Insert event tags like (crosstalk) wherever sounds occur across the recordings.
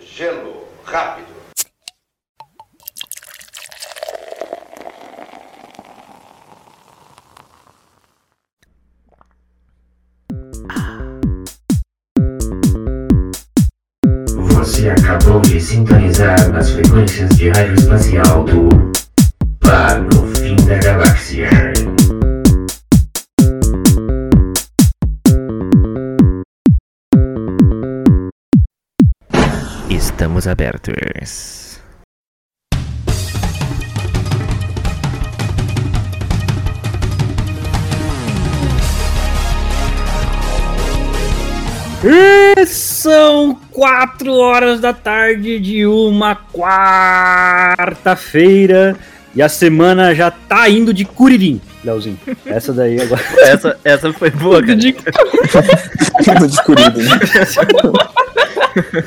Gelo rápido. Você acabou de sintonizar nas frequências de rádio espacial do E são quatro horas da tarde de uma quarta-feira e a semana já tá indo de Curirim, Leozinho. Essa daí agora. Essa, essa foi boa, cara. De... (laughs) Descurido, (laughs)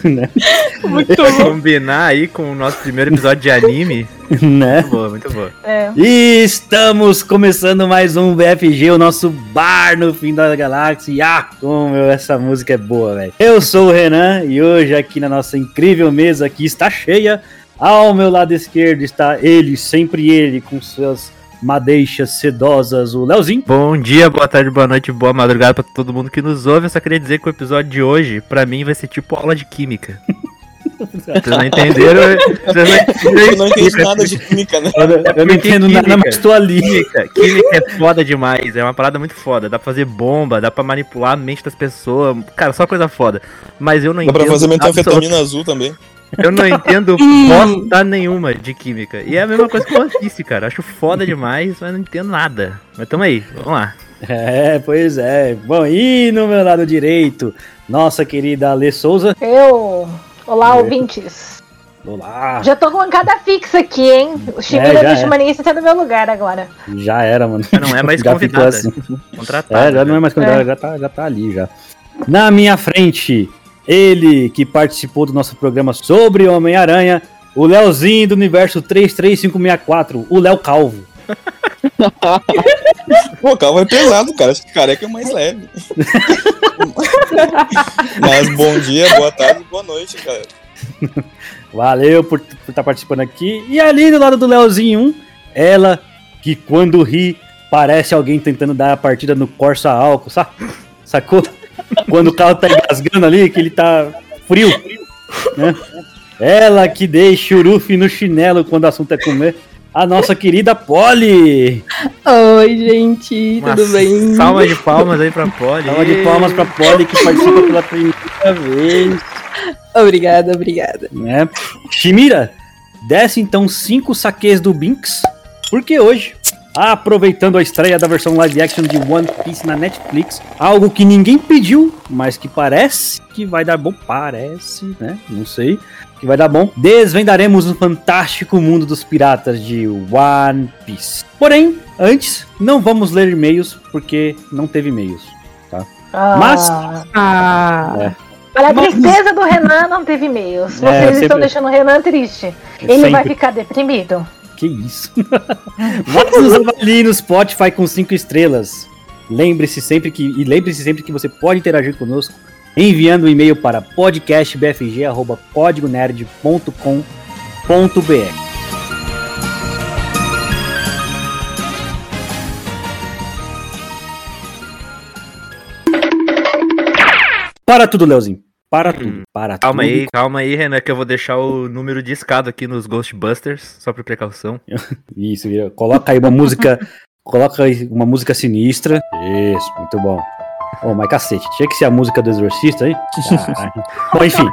né? (laughs) Muito bom. Combinar aí com o nosso primeiro episódio de anime. (laughs) né? Muito boa, muito boa. É. E estamos começando mais um BFG, o nosso bar no fim da galáxia. Ah, como essa música é boa, velho. Eu sou o Renan e hoje aqui na nossa incrível mesa aqui está cheia. Ao meu lado esquerdo está ele, sempre ele, com suas madeixas sedosas, o Leozinho. Bom dia, boa tarde, boa noite, boa madrugada pra todo mundo que nos ouve. Eu só queria dizer que o episódio de hoje, pra mim, vai ser tipo aula de química. (laughs) Vocês não entenderam? Vocês não entenderam Eu não entendi nada de química, né? Eu, eu não entendo nada, química- mas estou ali. Química, química é foda demais, é uma parada muito foda. Dá pra fazer bomba, dá pra manipular a mente das pessoas. Cara, só coisa foda. Mas eu não Dá pra entendo. fazer absolut- metanfetamina azul também. Eu não entendo bosta nenhuma de química. E é a mesma coisa que eu disse, cara. Acho foda demais, mas não entendo nada. Mas tamo aí, vamos lá. É, pois é. Bom, e no meu lado direito, nossa querida Ale Souza. Eu. Olá, É. ouvintes. Olá. Já tô com bancada fixa aqui, hein? O É, Shimira já do Humanista tá no meu lugar agora. Já era, mano. Já não é mais (laughs) Já ficou convidada. assim. Contratada. É, já não é mais convidado, É. já, tá, já tá ali já. Na minha frente, ele que participou do nosso programa sobre Homem-Aranha, o Leozinho do universo 33564, o Léo Calvo. (laughs) Pô, calma, é pesado, cara. Acho que careca é mais leve. (laughs) Mas bom dia, boa tarde, boa noite, cara. Valeu por estar participando aqui. E ali do lado do Leozinho 1, ela que quando ri parece alguém tentando dar a partida no Corsa álcool, sa sacou? Quando o carro tá engasgando ali, que ele tá frio. Né? Ela que deixa o Ruffy no chinelo quando o assunto é comer. A nossa querida Polly! Oi, gente, Uma tudo bem? Salva de palmas aí pra Polly. Salva de palmas pra Polly que participa pela primeira vez. Obrigada, obrigada. né? Shimira, desce então cinco saques do Binks, porque hoje, aproveitando a estreia da versão live action de One Piece na Netflix, algo que ninguém pediu, mas que parece que vai dar bom, parece, né? Não sei, que vai dar bom. Desvendaremos o fantástico mundo dos piratas de One Piece. Porém, antes, não vamos ler e-mails, porque não teve e-mails. Ah, Mas- Ah, Olha a Mas- tristeza do Renan, não teve e-mails. Vocês É, sempre- estão deixando o Renan triste. Ele Sempre. vai ficar deprimido. Que isso? (laughs) Mas nos avalie no Spotify com 5 estrelas. Lembre-se sempre que e lembre-se sempre que você pode interagir conosco enviando um e-mail para podcastbfg@códigonerd.com.br. Para tudo, Leozinho. Para tudo. Para Calma tudo. aí, calma aí, Renan, que eu vou deixar o número de escada aqui nos Ghostbusters, só por precaução. (laughs) Isso, coloca aí uma música. (laughs) Coloca aí uma música sinistra. Isso, muito bom. Ô, mas cacete, tinha que ser a música do Exorcista aí? Caralho. (laughs) bom, enfim.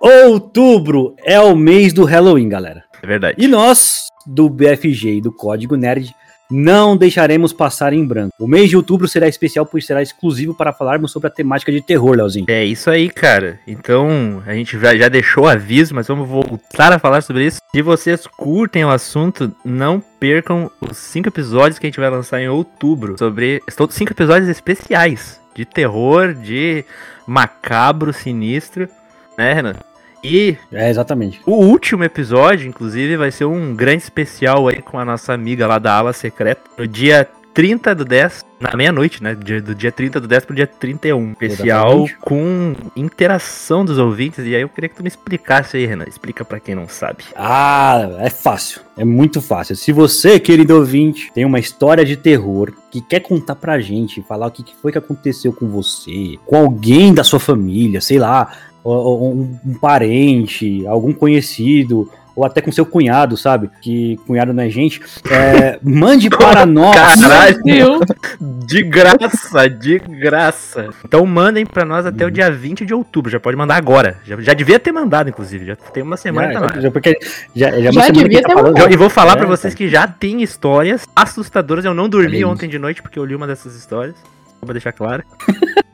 Outubro é o mês do Halloween, galera. É verdade. E nós, do BFG e do Código Nerd, não deixaremos passar em branco. O mês de outubro será especial, pois será exclusivo para falarmos sobre a temática de terror, Leozinho. É isso aí, cara. Então, a gente já, já deixou o aviso, mas vamos voltar a falar sobre isso. Se vocês curtem o assunto, não percam os cinco episódios que a gente vai lançar em outubro sobre. Estão cinco episódios especiais de terror, de macabro, sinistro, né, Renan? E É, exatamente. o último episódio, inclusive, vai ser um grande especial aí com a nossa amiga lá da ala secreta. No dia 30 do 10, na meia-noite, né? Dia- Do dia 30 do 10 pro dia 31. Especial com interação dos ouvintes. E aí eu queria que tu me explicasse aí, Renan. Explica pra quem não sabe. Ah, é fácil. É muito fácil. Se você, querido ouvinte, tem uma história de terror que quer contar pra gente, falar o que foi que aconteceu com você, com alguém da sua família, sei lá, um, um parente, algum conhecido, ou até com seu cunhado, sabe? Que cunhado não é gente. é, mande (laughs) para nós. Caralho! De graça, de graça. Então mandem pra nós até o dia 20 de outubro. Já pode mandar agora. Já, já devia ter mandado, inclusive. Já tem uma semana Já, lá. já, porque já, já, é Já devia que ter falando. Eu- E vou falar É, pra vocês que já tem histórias assustadoras. Eu não dormi ontem de noite porque eu li uma dessas histórias. Só pra deixar claro. (laughs)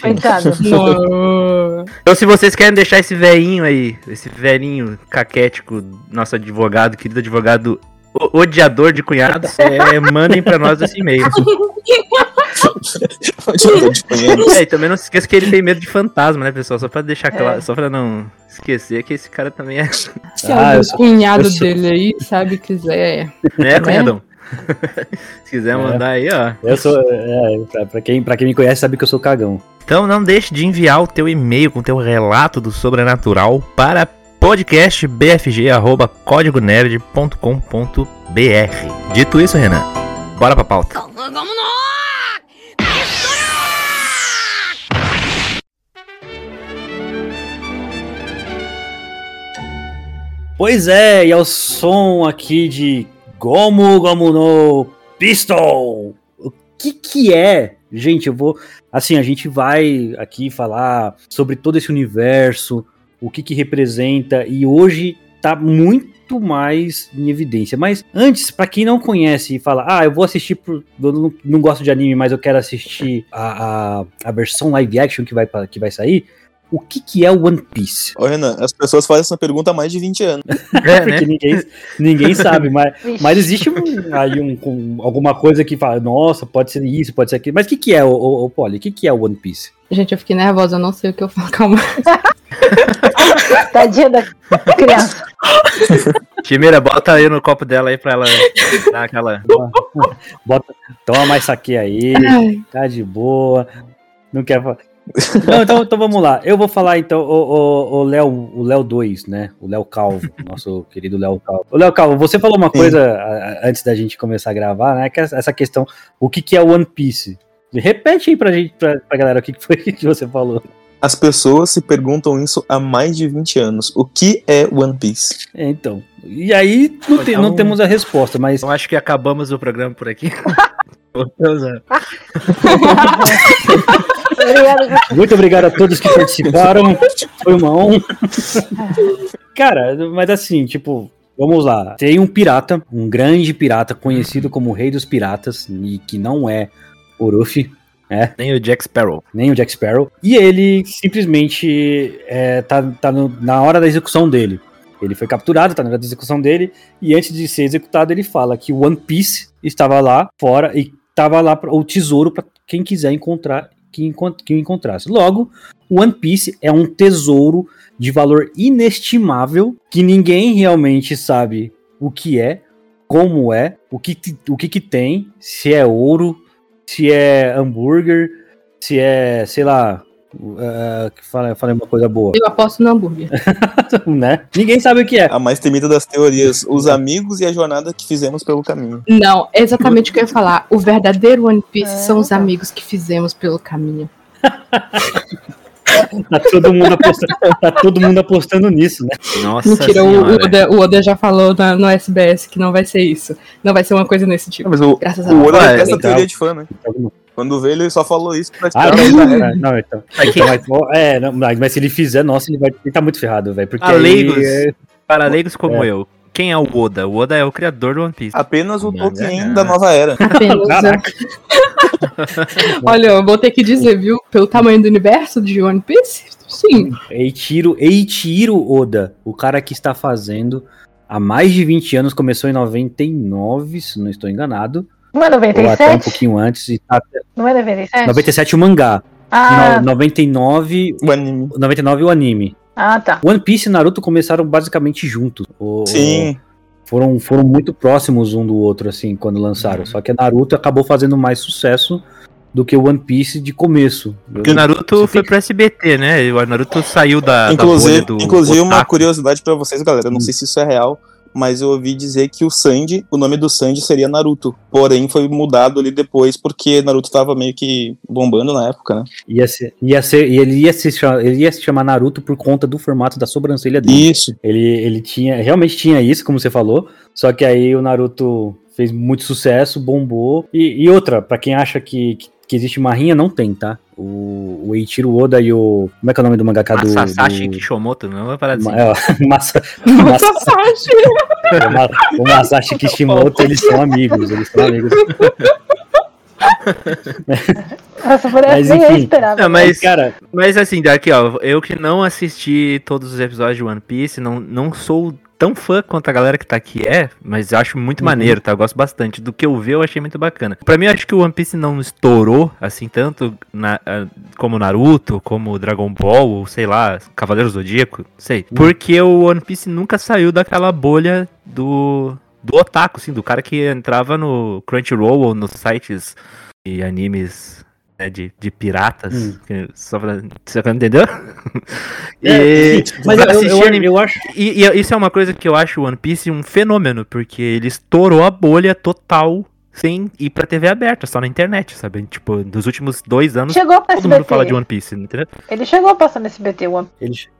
Coitado. (laughs) Então, se vocês querem deixar esse velhinho aí, esse velhinho caquético, nosso advogado, querido advogado, o- odiador de cunhados, (laughs) é, mandem pra nós esse e-mail. (laughs) É, e também não se esqueça que ele tem medo de fantasma, né, pessoal? Só pra deixar claro, só pra não esquecer que esse cara também é. Se Ah, sou- cunhado sou- dele aí, sabe, quiser. Né, cunhadão? se quiser É. mandar aí, ó. Eu sou. É, pra, pra quem, pra quem me conhece, sabe que eu sou cagão. Então não deixe de enviar o teu e-mail com o teu relato do sobrenatural para podcastbfg.códigonerd.com.br. Dito isso, Renan, bora pra pauta. Pois é, e ao som aqui de Gomu Gomu no Pistol. O que que é? Gente, eu vou. Assim, a gente vai aqui falar sobre todo esse universo, o que que representa, e hoje tá muito mais em evidência. Mas antes, pra quem não conhece e fala, ah, eu vou assistir, por, eu não, não gosto de anime, mas eu quero assistir a, a, a versão live action que vai, que vai sair, o que que é o One Piece? Ô, Renan, as pessoas fazem essa pergunta há mais de 20 anos. (laughs) É, Porque né? ninguém, ninguém sabe, mas, (laughs) mas existe um, aí um, com alguma coisa que fala, nossa, pode ser isso, pode ser aquilo. Mas o que, que é, o, o, Polly? O que, que é o One Piece? Gente, eu fiquei nervosa, eu não sei o que eu falo. Calma. (laughs) Tadinha da criança. Chimeira, bota aí no copo dela aí pra ela dar aquela. Bota, toma mais saque aí, tá de boa. Não quer falar. Não, então, então vamos lá. Eu vou falar então o, o, o Léo, o Léo 2, né? O Léo Calvo, (laughs) nosso querido Léo Calvo. O Léo Calvo, você falou uma Sim. coisa a- a- antes da gente começar a gravar, né? Que essa questão, o que, que é One Piece? Repete aí pra gente, pra, pra galera, o que, que foi (laughs) que você falou. As pessoas se perguntam isso há mais de 20 anos. O que é One Piece? É, então. E aí não, tem- não Então- temos a resposta, mas Eu acho que acabamos o programa por aqui. (laughs) Voltamos a- Muito obrigado a todos que participaram. Foi uma honra. Cara, mas assim, tipo, vamos lá. Tem um pirata, um grande pirata conhecido como o Rei dos Piratas, e que não é o Ruffy, Nem o Jack Sparrow. nem o Jack Sparrow. E ele simplesmente é, tá, tá no- na hora da execução dele. Ele foi capturado, tá na hora da execução dele, e antes de ser executado, ele fala que o One Piece estava lá fora e estava lá pra- o tesouro para quem quiser encontrar, que, encont que o encontrasse. Logo, One Piece é um tesouro de valor inestimável que ninguém realmente sabe o que é, como é, o que, o que, que tem, se é ouro, se é hambúrguer, se é, sei lá, uh, que fala, falei uma coisa boa, eu aposto no hambúrguer. (laughs) né? Ninguém sabe o que é. A mais temida das teorias, os amigos e a jornada que fizemos pelo caminho. Não, é exatamente o que eu ia falar. O verdadeiro One Piece É. são os amigos que fizemos pelo caminho. (laughs) Tá todo mundo apostando, tá todo mundo apostando nisso, né? Nossa Mentira, o, o senhora. Oda, o Oda já falou na- no SBS que não vai ser isso. Não vai ser uma coisa nesse tipo. Mas o, Graças a o Deus. Oda é essa teoria de fã, né? Quando vê, ele só falou isso pra Ah, não, não, não, então. Então, é, não, mas mas se ele fizer, nossa, ele vai ele tá muito ferrado, velho. Porque A aí, leigos. é, para leigos como eu, quem é o Oda? O Oda é o criador do One Piece. Apenas o Tolkien da nova era. (laughs) Apenas, Caraca. (laughs) Olha, eu vou ter que dizer, viu? Pelo tamanho do universo de One Piece, sim. Eiichiro, Eiichiro Oda, o cara que está fazendo há mais de 20 anos, começou em 99, se não estou enganado, Não é ou até um 97? pouquinho antes, e tá Não é 97? 97 o mangá, Ah, no- 99, O anime. 99 o anime. ah, tá. One Piece e Naruto começaram basicamente juntos. O, Sim. foram, foram muito próximos um do outro, assim, quando lançaram. Uhum. Só que a Naruto acabou fazendo mais sucesso do que o One Piece de começo. Porque o Naruto Você foi tem- pro SBT, né? E O Naruto saiu da, Inclusive, da bolha do inclusive uma curiosidade pra vocês, galera. Eu não sei se isso é real, mas eu ouvi dizer que o Sanji, o nome do Sanji seria Naruto. Porém, foi mudado ali depois porque Naruto tava meio que bombando na época, né? Ia ser, ia ser, e ele ia se chamar, ele ia se chamar Naruto por conta do formato da sobrancelha dele. Isso. Ele, ele tinha, realmente tinha isso, como você falou, só que aí o Naruto fez muito sucesso, bombou. E, e outra, pra quem acha que, que, que existe uma rinha, não tem, tá? O, o Eiichiro Oda e o. Como é que é o nome do mangaka do. Masashi do... Kishimoto, não vai parar assim. É, (laughs) Masa- Nossa, Masa- Sashi! o Ma- o Masashi Kishimoto, eles são amigos, eles são amigos. Essa parece Mas, nem eu enfim. esperava. Não, mas, Cara, mas assim, daqui, ó, eu que não assisti todos os episódios de One Piece, não, não sou tão fã quanto a galera que tá aqui é, mas eu acho muito Uhum. maneiro, tá? Eu gosto bastante. Do que eu vi, eu achei muito bacana. Pra mim, eu acho que o One Piece não estourou, assim, tanto na, como Naruto, como Dragon Ball, ou sei lá, Cavaleiro Zodíaco, sei. Uhum. Porque o One Piece nunca saiu daquela bolha do, do otaku, assim, do cara que entrava no Crunchyroll ou nos sites e animes né, de, de piratas. Hum. que- Só pra. Você entendeu? É, e, mas eu, eu, anime- eu acho. e- e isso é uma coisa que eu acho o One Piece um fenômeno, porque ele estourou a bolha total sem ir pra TV aberta, só na internet, sabe? Tipo, nos últimos dois anos, Chegou todo mundo SBT. fala de One Piece, entendeu? Ele chegou passando SBT One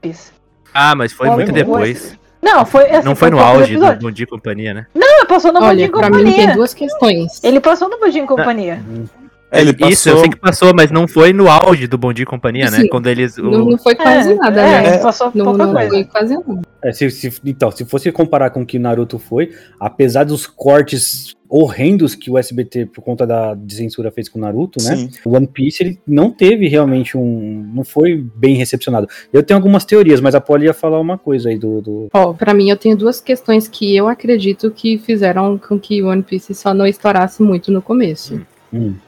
Piece. Ah, mas foi Foi muito no- depois. Não, foi assim, Não foi no poucos auge do. Bom Dia e Companhia, né? Não, passou no Olha, Budinho pra mim tem Companhia. duas questões. Ele passou no Budinho Companhia. É, Ele Isso, eu passou- sei que passou, mas não foi no auge do Bom Dia e Companhia, né? Sim. Quando eles. o- Não, não foi quase É, nada, é, né? passou Não, pouca não coisa. foi quase nada. é, se, se- então, se fosse comparar com o que Naruto foi, apesar dos cortes horrendos que o SBT, por conta da censura, fez com o Naruto, né? Sim. O One Piece ele não teve realmente um. não foi bem recepcionado. Eu tenho algumas teorias, mas a Polly ia falar uma coisa aí do. do- Ó, pra mim eu tenho duas questões que eu acredito que fizeram com que o One Piece só não estourasse muito no começo. Hum.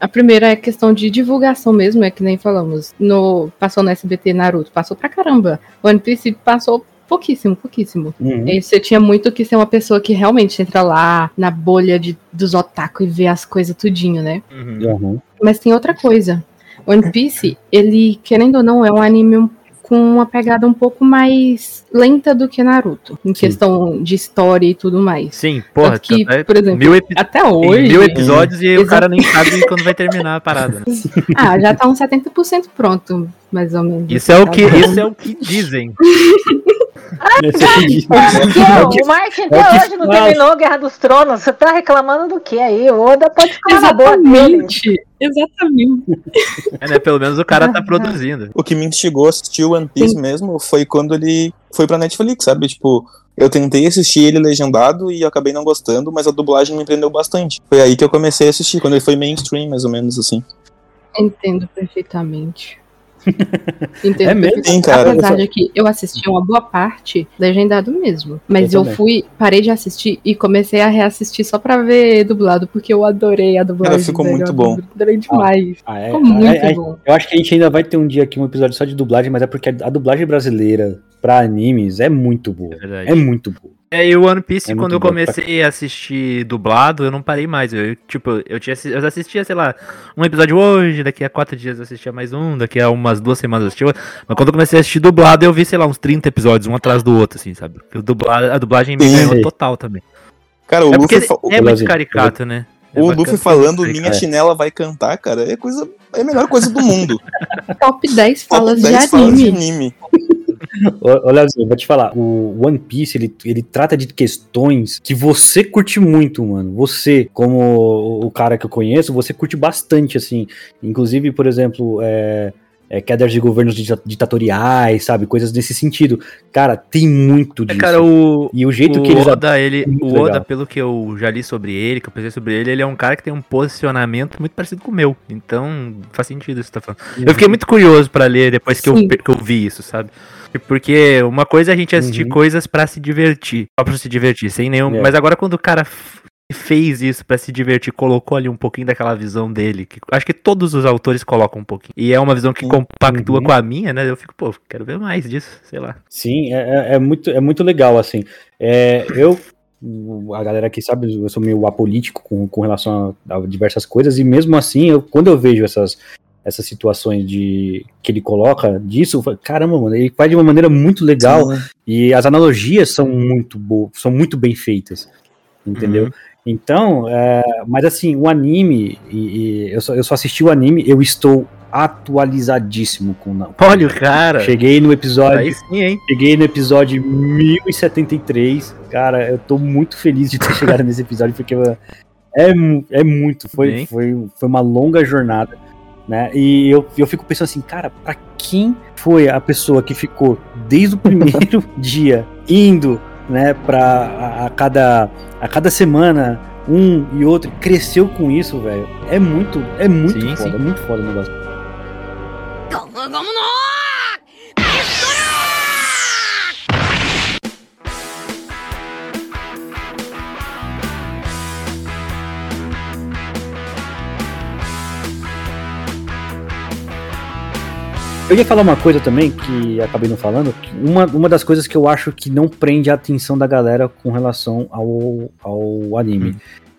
A primeira é questão de divulgação mesmo, é que nem falamos. No, passou no SBT Naruto, passou pra caramba. One Piece passou pouquíssimo, pouquíssimo. Uhum. E você tinha muito que ser uma pessoa que realmente entra lá na bolha de, dos otaku e vê as coisas tudinho, né? Uhum. Mas tem outra coisa. One Piece, ele, querendo ou não, é um anime um- com uma pegada um pouco mais lenta do que Naruto. Em questão de história e tudo mais. Sim, porra. Que, tanto é- por exemplo, mil, epi- até hoje. mil episódios e o cara nem sabe (laughs) quando vai terminar a parada. Né? (laughs) Ah, já tá uns 70% pronto, mais ou menos. Isso é o que, Tá isso é o que dizem. (laughs) Que, É o Martin é até hoje não terminou Guerra dos Tronos. Você tá reclamando do que aí? O Oda pode ficar na boa dele. Exatamente. Exatamente. É, né? Pelo menos o cara tá produzindo. O que me instigou a assistir o One Piece mesmo foi quando ele foi pra Netflix, sabe? Tipo, eu tentei assistir ele legendado e acabei não gostando, mas a dublagem me prendeu bastante. Foi aí que eu comecei a assistir, quando ele foi mainstream, mais ou menos assim. Entendo perfeitamente. (laughs) Entendo É mesmo, hein, cara? Apesar Eu de que eu assisti uma boa parte legendado mesmo. Mas Eu eu, fui, parei de assistir e comecei a reassistir só pra ver dublado, porque eu adorei a dublagem. ficou velho, muito bom. Adorei demais. Ah, é, Ficou muito é, é, bom. Eu acho que a gente ainda vai ter um dia aqui um episódio só de dublagem, mas é porque a dublagem brasileira pra animes é muito boa. É. É muito boa. É, e o One Piece, É quando eu comecei a assistir dublado, eu não parei mais. Eu, tipo, eu, tinha, eu assistia, sei lá, um episódio hoje, daqui a quatro dias eu assistia mais um, daqui a umas duas semanas eu assistia outro. Mas quando eu comecei a assistir dublado, eu vi, sei lá, uns 30 episódios, um atrás do outro, assim, sabe? Porque a dublagem me ganhou total também. Cara, o é Luffy, é muito caricato, né? É o Luffy é falando muito minha chinela vai cantar, cara, é coisa. É a melhor coisa do mundo. (laughs) Top 10 Top falas 10 de falas de anime. Ô, ô, Leozinho, vou te falar, o One Piece, ele, ele trata de questões que você curte muito, mano. Você, como o, cara que eu conheço, você curte bastante, assim. Inclusive, por exemplo, é, é, quedas de governos dita- ditatoriais, sabe? Coisas nesse sentido. Cara, tem muito É, disso. cara, o, E o jeito o que eles... Oda, ele, muito o Oda, legal. pelo que eu já li sobre ele, que eu pensei sobre ele, ele é um cara que tem um posicionamento muito parecido com o meu. Então, faz sentido isso que você tá falando. Eu fiquei muito curioso pra ler depois que eu, que eu vi isso, sabe? Porque uma coisa é a gente assistir Uhum. coisas pra se divertir, só pra se divertir, sem nenhum. É. Mas agora quando o cara fez isso pra se divertir, colocou ali um pouquinho daquela visão dele, que acho que todos os autores colocam um pouquinho. E é uma visão que Uhum. compactua com a minha, né? Eu fico, pô, quero ver mais disso, sei lá. Sim, é, é- é muito, é muito legal, assim. É, eu, a galera que sabe, eu sou meio apolítico com, com relação a, a diversas coisas, e mesmo assim, eu, quando eu vejo essas, essas situações de que ele coloca disso, caramba, mano, ele faz de uma maneira muito legal Sim. e as analogias são muito boas, são muito bem feitas, entendeu? Uhum. Então, é, mas assim, o anime, e, e eu, só, eu só assisti o anime, eu estou atualizadíssimo com o Olha o cara. Cheguei no episódio Aí sim, hein? Cheguei no episódio 1073. Cara, eu tô muito feliz de ter (laughs) chegado nesse episódio, porque é, é muito. Foi, foi, foi uma longa jornada. Né? E eu, eu fico pensando assim, cara, pra quem foi a pessoa que ficou desde o (laughs) primeiro dia indo, né, pra a, a cada, a cada semana, um e outro, cresceu com isso, velho. É muito, é muito Sim, foda, sim. é muito foda o negócio. Eu ia falar uma coisa também que acabei não falando. Uma, uma das coisas que eu acho que não prende a atenção da galera com relação ao, ao anime.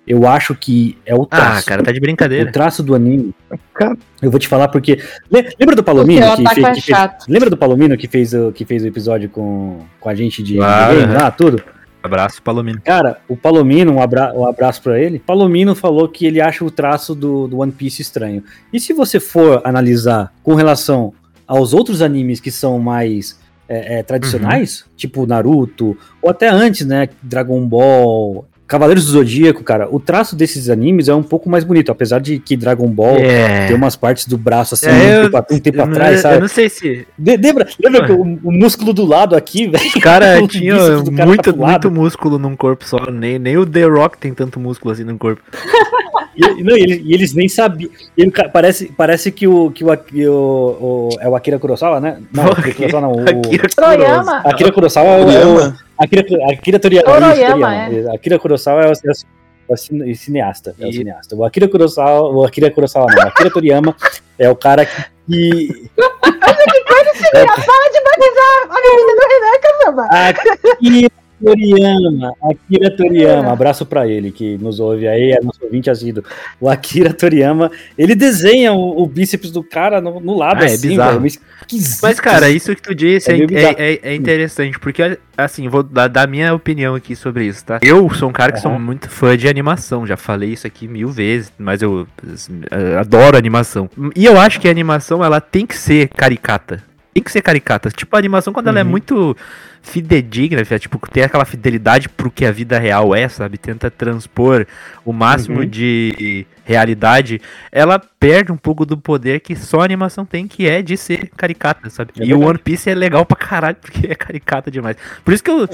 Eu acho que é o Ah, traço. cara, tá de o brincadeira. traço do anime. Cara. Eu vou te falar porque. Le- Lembra do O Palomino seu que, fez, é que fez- chato. Lembra do Palomino que fez, o- que fez o episódio com, com a gente de, de Claro, game aham. lá, tudo? Abraço, Palomino. Cara, o Palomino, um, abra um abraço pra ele. Palomino falou que ele acha o traço do, do One Piece estranho. E se você for analisar com relação aos outros animes que são mais é, é, tradicionais, tipo Naruto, ou até antes, né? Dragon Ball, Cavaleiros do Zodíaco, cara, o traço desses animes é um pouco mais bonito, apesar de que Dragon Ball É. tem umas partes do braço assim, É, um eu- tempo, um tempo Eu não, atrás, eu sabe? não sei se. De- lembra lembra que o, o músculo do lado aqui, velho? (laughs) Bíceps do cara muito, tá pro lado. muito músculo num corpo só. Nem, nem o The Rock tem tanto músculo assim no corpo. (laughs) E, não, e eles, e eles nem sabiam. E ca- parece, parece que, o, que, o, que o, o- É o Akira Kurosawa, né? Não, o Akira Kurosawa não. O, Akira Troyama. Akira Kurosawa é o. é o Toriyama. Akira, Akira Toriyama. Toriyama, isso, Toriyama. Akira Kurosawa é o, é o- é o cine- cineasta. É o E- cineasta. O Akira Kurosawa. O Akira Kurosawa não. O Akira Toriyama é o cara que. que Para de batizar a menina do Renan, caramba. Akira Toriyama, Akira Toriyama, abraço pra ele que nos ouve aí, é nosso ouvinte assíduo. O Akira Toriyama, ele desenha o, o bíceps do cara no, no lado Ah, é assim, bizarro. velho, esquisito. Mas, cara, isso que tu disse É é, bizarro. é, é- é interessante, porque, assim, vou dar, dar minha opinião aqui sobre isso, tá? Eu sou um cara que sou Aham. muito fã de animação, já falei isso aqui mil vezes, mas eu assim, adoro animação. E eu acho que a animação, ela tem que ser caricata. Tem que ser caricata. Tipo, a animação, quando ela é Uhum. muito fidedigna, tipo, tem aquela fidelidade pro que a vida real é, sabe? Tenta transpor o máximo Uhum. de realidade, ela perde um pouco do poder que só a animação tem, que é de ser caricata, sabe? É e o. One Piece é legal pra caralho, (laughs) porque é caricata demais. Por isso que eu. É,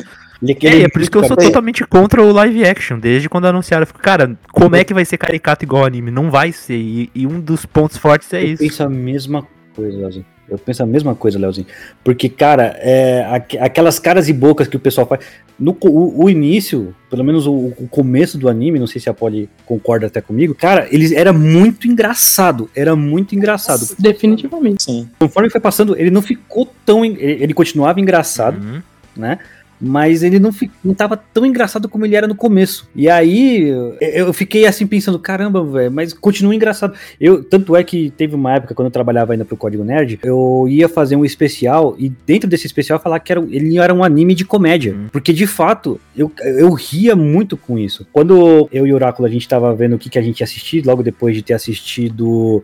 ele- é por isso que eu sou totalmente contra o live action. Desde quando anunciaram, eu fico, cara, como é que vai ser caricato igual anime? Não vai ser. E, e um dos pontos fortes é eu isso. penso a mesma coisa, Leozinho. Eu penso a mesma coisa, Leozinho. Porque, cara, é, aqu- aquelas caras e bocas que o pessoal faz. No, o, o início, pelo menos o, o começo do anime, não sei se a Polly concorda até comigo, cara, eles era muito engraçado. Era muito engraçado. Definitivamente. Sim. Conforme foi passando, ele não ficou tão. Ele, ele continuava engraçado, Uhum. né? Mas ele não, não tava tão engraçado como ele era no começo. E aí eu, fiquei assim pensando, caramba, velho, mas continua engraçado. Eu, tanto é que teve uma época, quando eu trabalhava ainda pro Código Nerd, eu ia fazer um especial, e dentro desse especial falar que era, ele era um anime de comédia. Hum. Porque de fato, eu, eu ria muito com isso. Quando eu e o Oráculo a gente tava vendo o que, que a gente ia assistir, logo depois de ter assistido.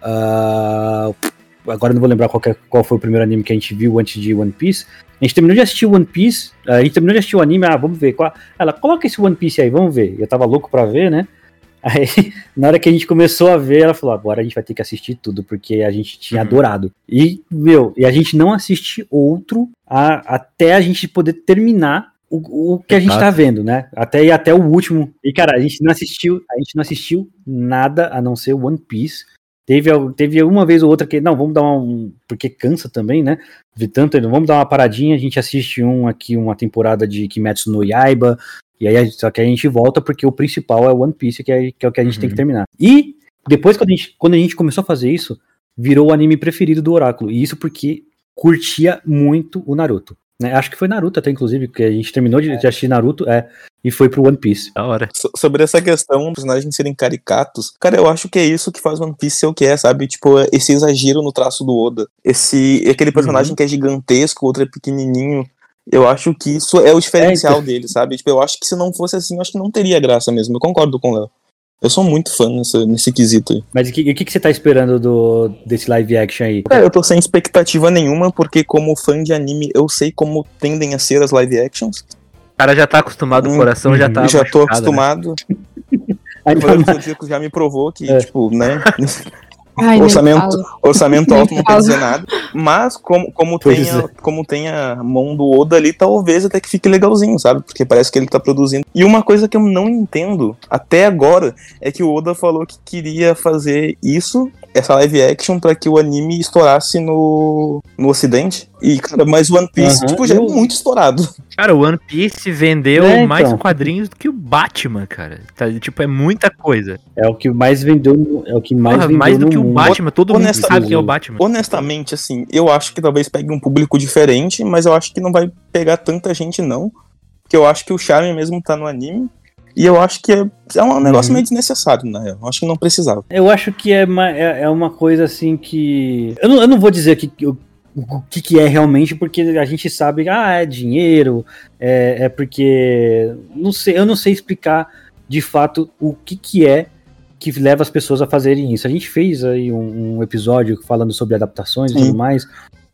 ah, agora eu não vou lembrar qual, é- qual foi o primeiro anime que a gente viu antes de One Piece. A gente terminou de assistir One Piece, a gente terminou de assistir o anime, ah, vamos ver. Qual... Ela, coloca esse One Piece aí, vamos ver. Eu tava louco pra ver, né? Aí, na hora que a gente começou a ver, ela falou: agora a gente vai ter que assistir tudo, porque a gente tinha Uhum. adorado. E, meu, e a gente não assiste outro a- até a gente poder terminar o, o que a gente tá vendo, né? Até ir até o último. E, cara, a gente não assistiu, a gente não assistiu nada a não ser One Piece. Teve, teve uma vez ou outra que, não, vamos dar um. Porque cansa também, né? De tanto, vamos dar uma paradinha, a gente assiste um aqui, uma temporada de Kimetsu no Yaiba, e aí, só que a gente volta porque o principal é One Piece, que é, que é o que a gente tem que Uhum. terminar. E depois, quando a, gente, quando a gente começou a fazer isso, virou o anime preferido do Oráculo. E isso porque curtia muito o Naruto. Né? Acho que foi Naruto até, inclusive, porque a gente terminou de, de assistir Naruto é, e foi pro One Piece. Da hora. So- sobre essa questão dos personagens serem caricatos, cara, eu acho que é isso que faz One Piece ser o que é, sabe? Tipo, esse exagero no traço do Oda. Esse, aquele personagem que é gigantesco, outro é pequenininho. Eu acho que isso é o diferencial dele, sabe? Tipo, eu acho que se não fosse assim, eu acho que não teria graça mesmo. Eu concordo com o Léo. Eu sou muito fã nessa, nesse quesito aí. Mas o que, que, que você tá esperando do, desse live action aí? Cara, eu tô sem expectativa nenhuma, porque como fã de anime, eu sei como tendem a ser as live actions. O cara já tá acostumado, o Hum, coração já tá. já tô né? acostumado. (laughs) Do mais- Zodíaco já me provou que, É. tipo, né? (laughs) Ai, Orçamento-. Orçamento alto não quer dizer nada. Mas como, como, Pois tem a, é. como tem a mão do Oda ali, talvez até que fique legalzinho, sabe? Porque parece que ele tá produzindo. E uma coisa que eu não entendo até agora é que o Oda falou que queria fazer isso, essa live action, pra que o anime estourasse no, no ocidente. E, cara, mas o One Piece, Aham, tipo, já é muito estourado. Cara, o One Piece vendeu É, mais então. quadrinhos do que o Batman, cara. Tá, tipo, é muita coisa. É o que mais vendeu, é o que mais Porra, vendeu mais do no que o mundo. Batman. Todo mundo sabe que é o Batman. Honestamente, assim, eu acho que talvez pegue um público diferente, mas eu acho que não vai pegar tanta gente, não. Porque eu acho que o charme mesmo tá no anime. E eu acho que é, é um negócio Uhum. meio desnecessário, na real. Eu acho que não precisava. Eu acho que é, ma- é, é uma coisa assim que. Eu não, eu não vou dizer que, que- o, o que, que é realmente, porque a gente sabe, ah, é dinheiro, é, é porque. Não sei, eu não sei explicar de fato o que, que é que leva as pessoas a fazerem isso. A gente fez aí um, um episódio falando sobre adaptações e Sim. tudo mais,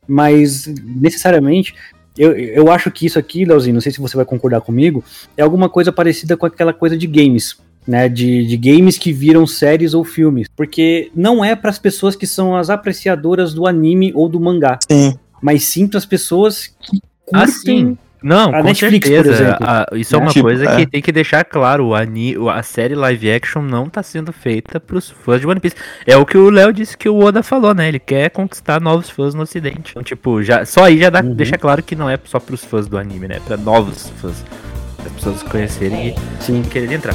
mas necessariamente. Eu, eu acho que isso aqui, Leozinho, não sei se você vai concordar comigo, é alguma coisa parecida com aquela coisa de games né, de, de games que viram séries ou filmes, porque não é para as pessoas que são as apreciadoras do anime ou do mangá, Sim. mas sim para as pessoas que Ah, curtem. sim. Não, A com Netflix, por certeza. exemplo. Ah, isso é Né? uma Tipo, coisa é. que tem que deixar claro. O ani, a série live action não tá sendo feita pros fãs de One Piece. É o que o Léo disse que o Oda falou, né? Ele quer conquistar novos fãs no ocidente. Então, tipo, já, só aí já dá, Uhum. deixa claro que não é só pros fãs do anime, né? Pra novos fãs. As pessoas conhecerem Sim. e quererem entrar.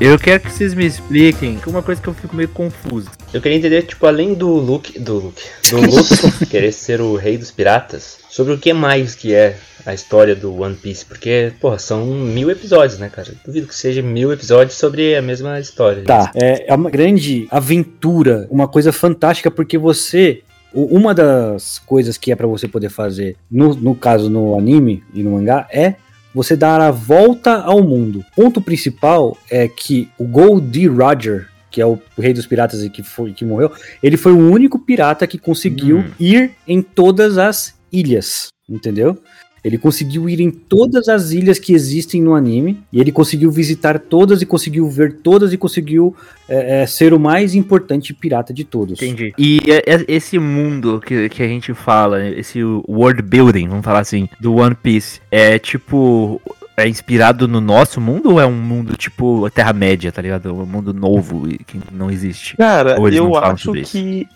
Eu quero que vocês me expliquem uma coisa que eu fico meio confuso. Eu queria entender, tipo, além do Luke, do Luke, do (laughs) Luke querer ser o rei dos piratas, sobre o que mais que é a história do One Piece, porque, porra, são mil episódios, né, cara? Duvido que seja mil episódios sobre a mesma história. Tá, é, é uma grande aventura, uma coisa fantástica, porque você. Uma das coisas que é pra você poder fazer, no, no caso no anime e no mangá, é você dar a volta ao mundo. O ponto principal é que o Goldie Roger, que é o rei dos piratas e que, foi, que morreu, ele foi o único pirata que conseguiu Hum. ir em todas as ilhas, entendeu? Ele conseguiu ir em todas as ilhas que existem no anime e ele conseguiu visitar todas e conseguiu ver todas e conseguiu é, é, ser o mais importante pirata de todos. Entendi. E é- é- esse mundo que, que a gente fala, esse world building, vamos falar assim, do One Piece, é tipo. É inspirado no nosso mundo ou é um mundo tipo Terra-média, tá ligado? Um mundo novo e que não existe? Cara, eu acho que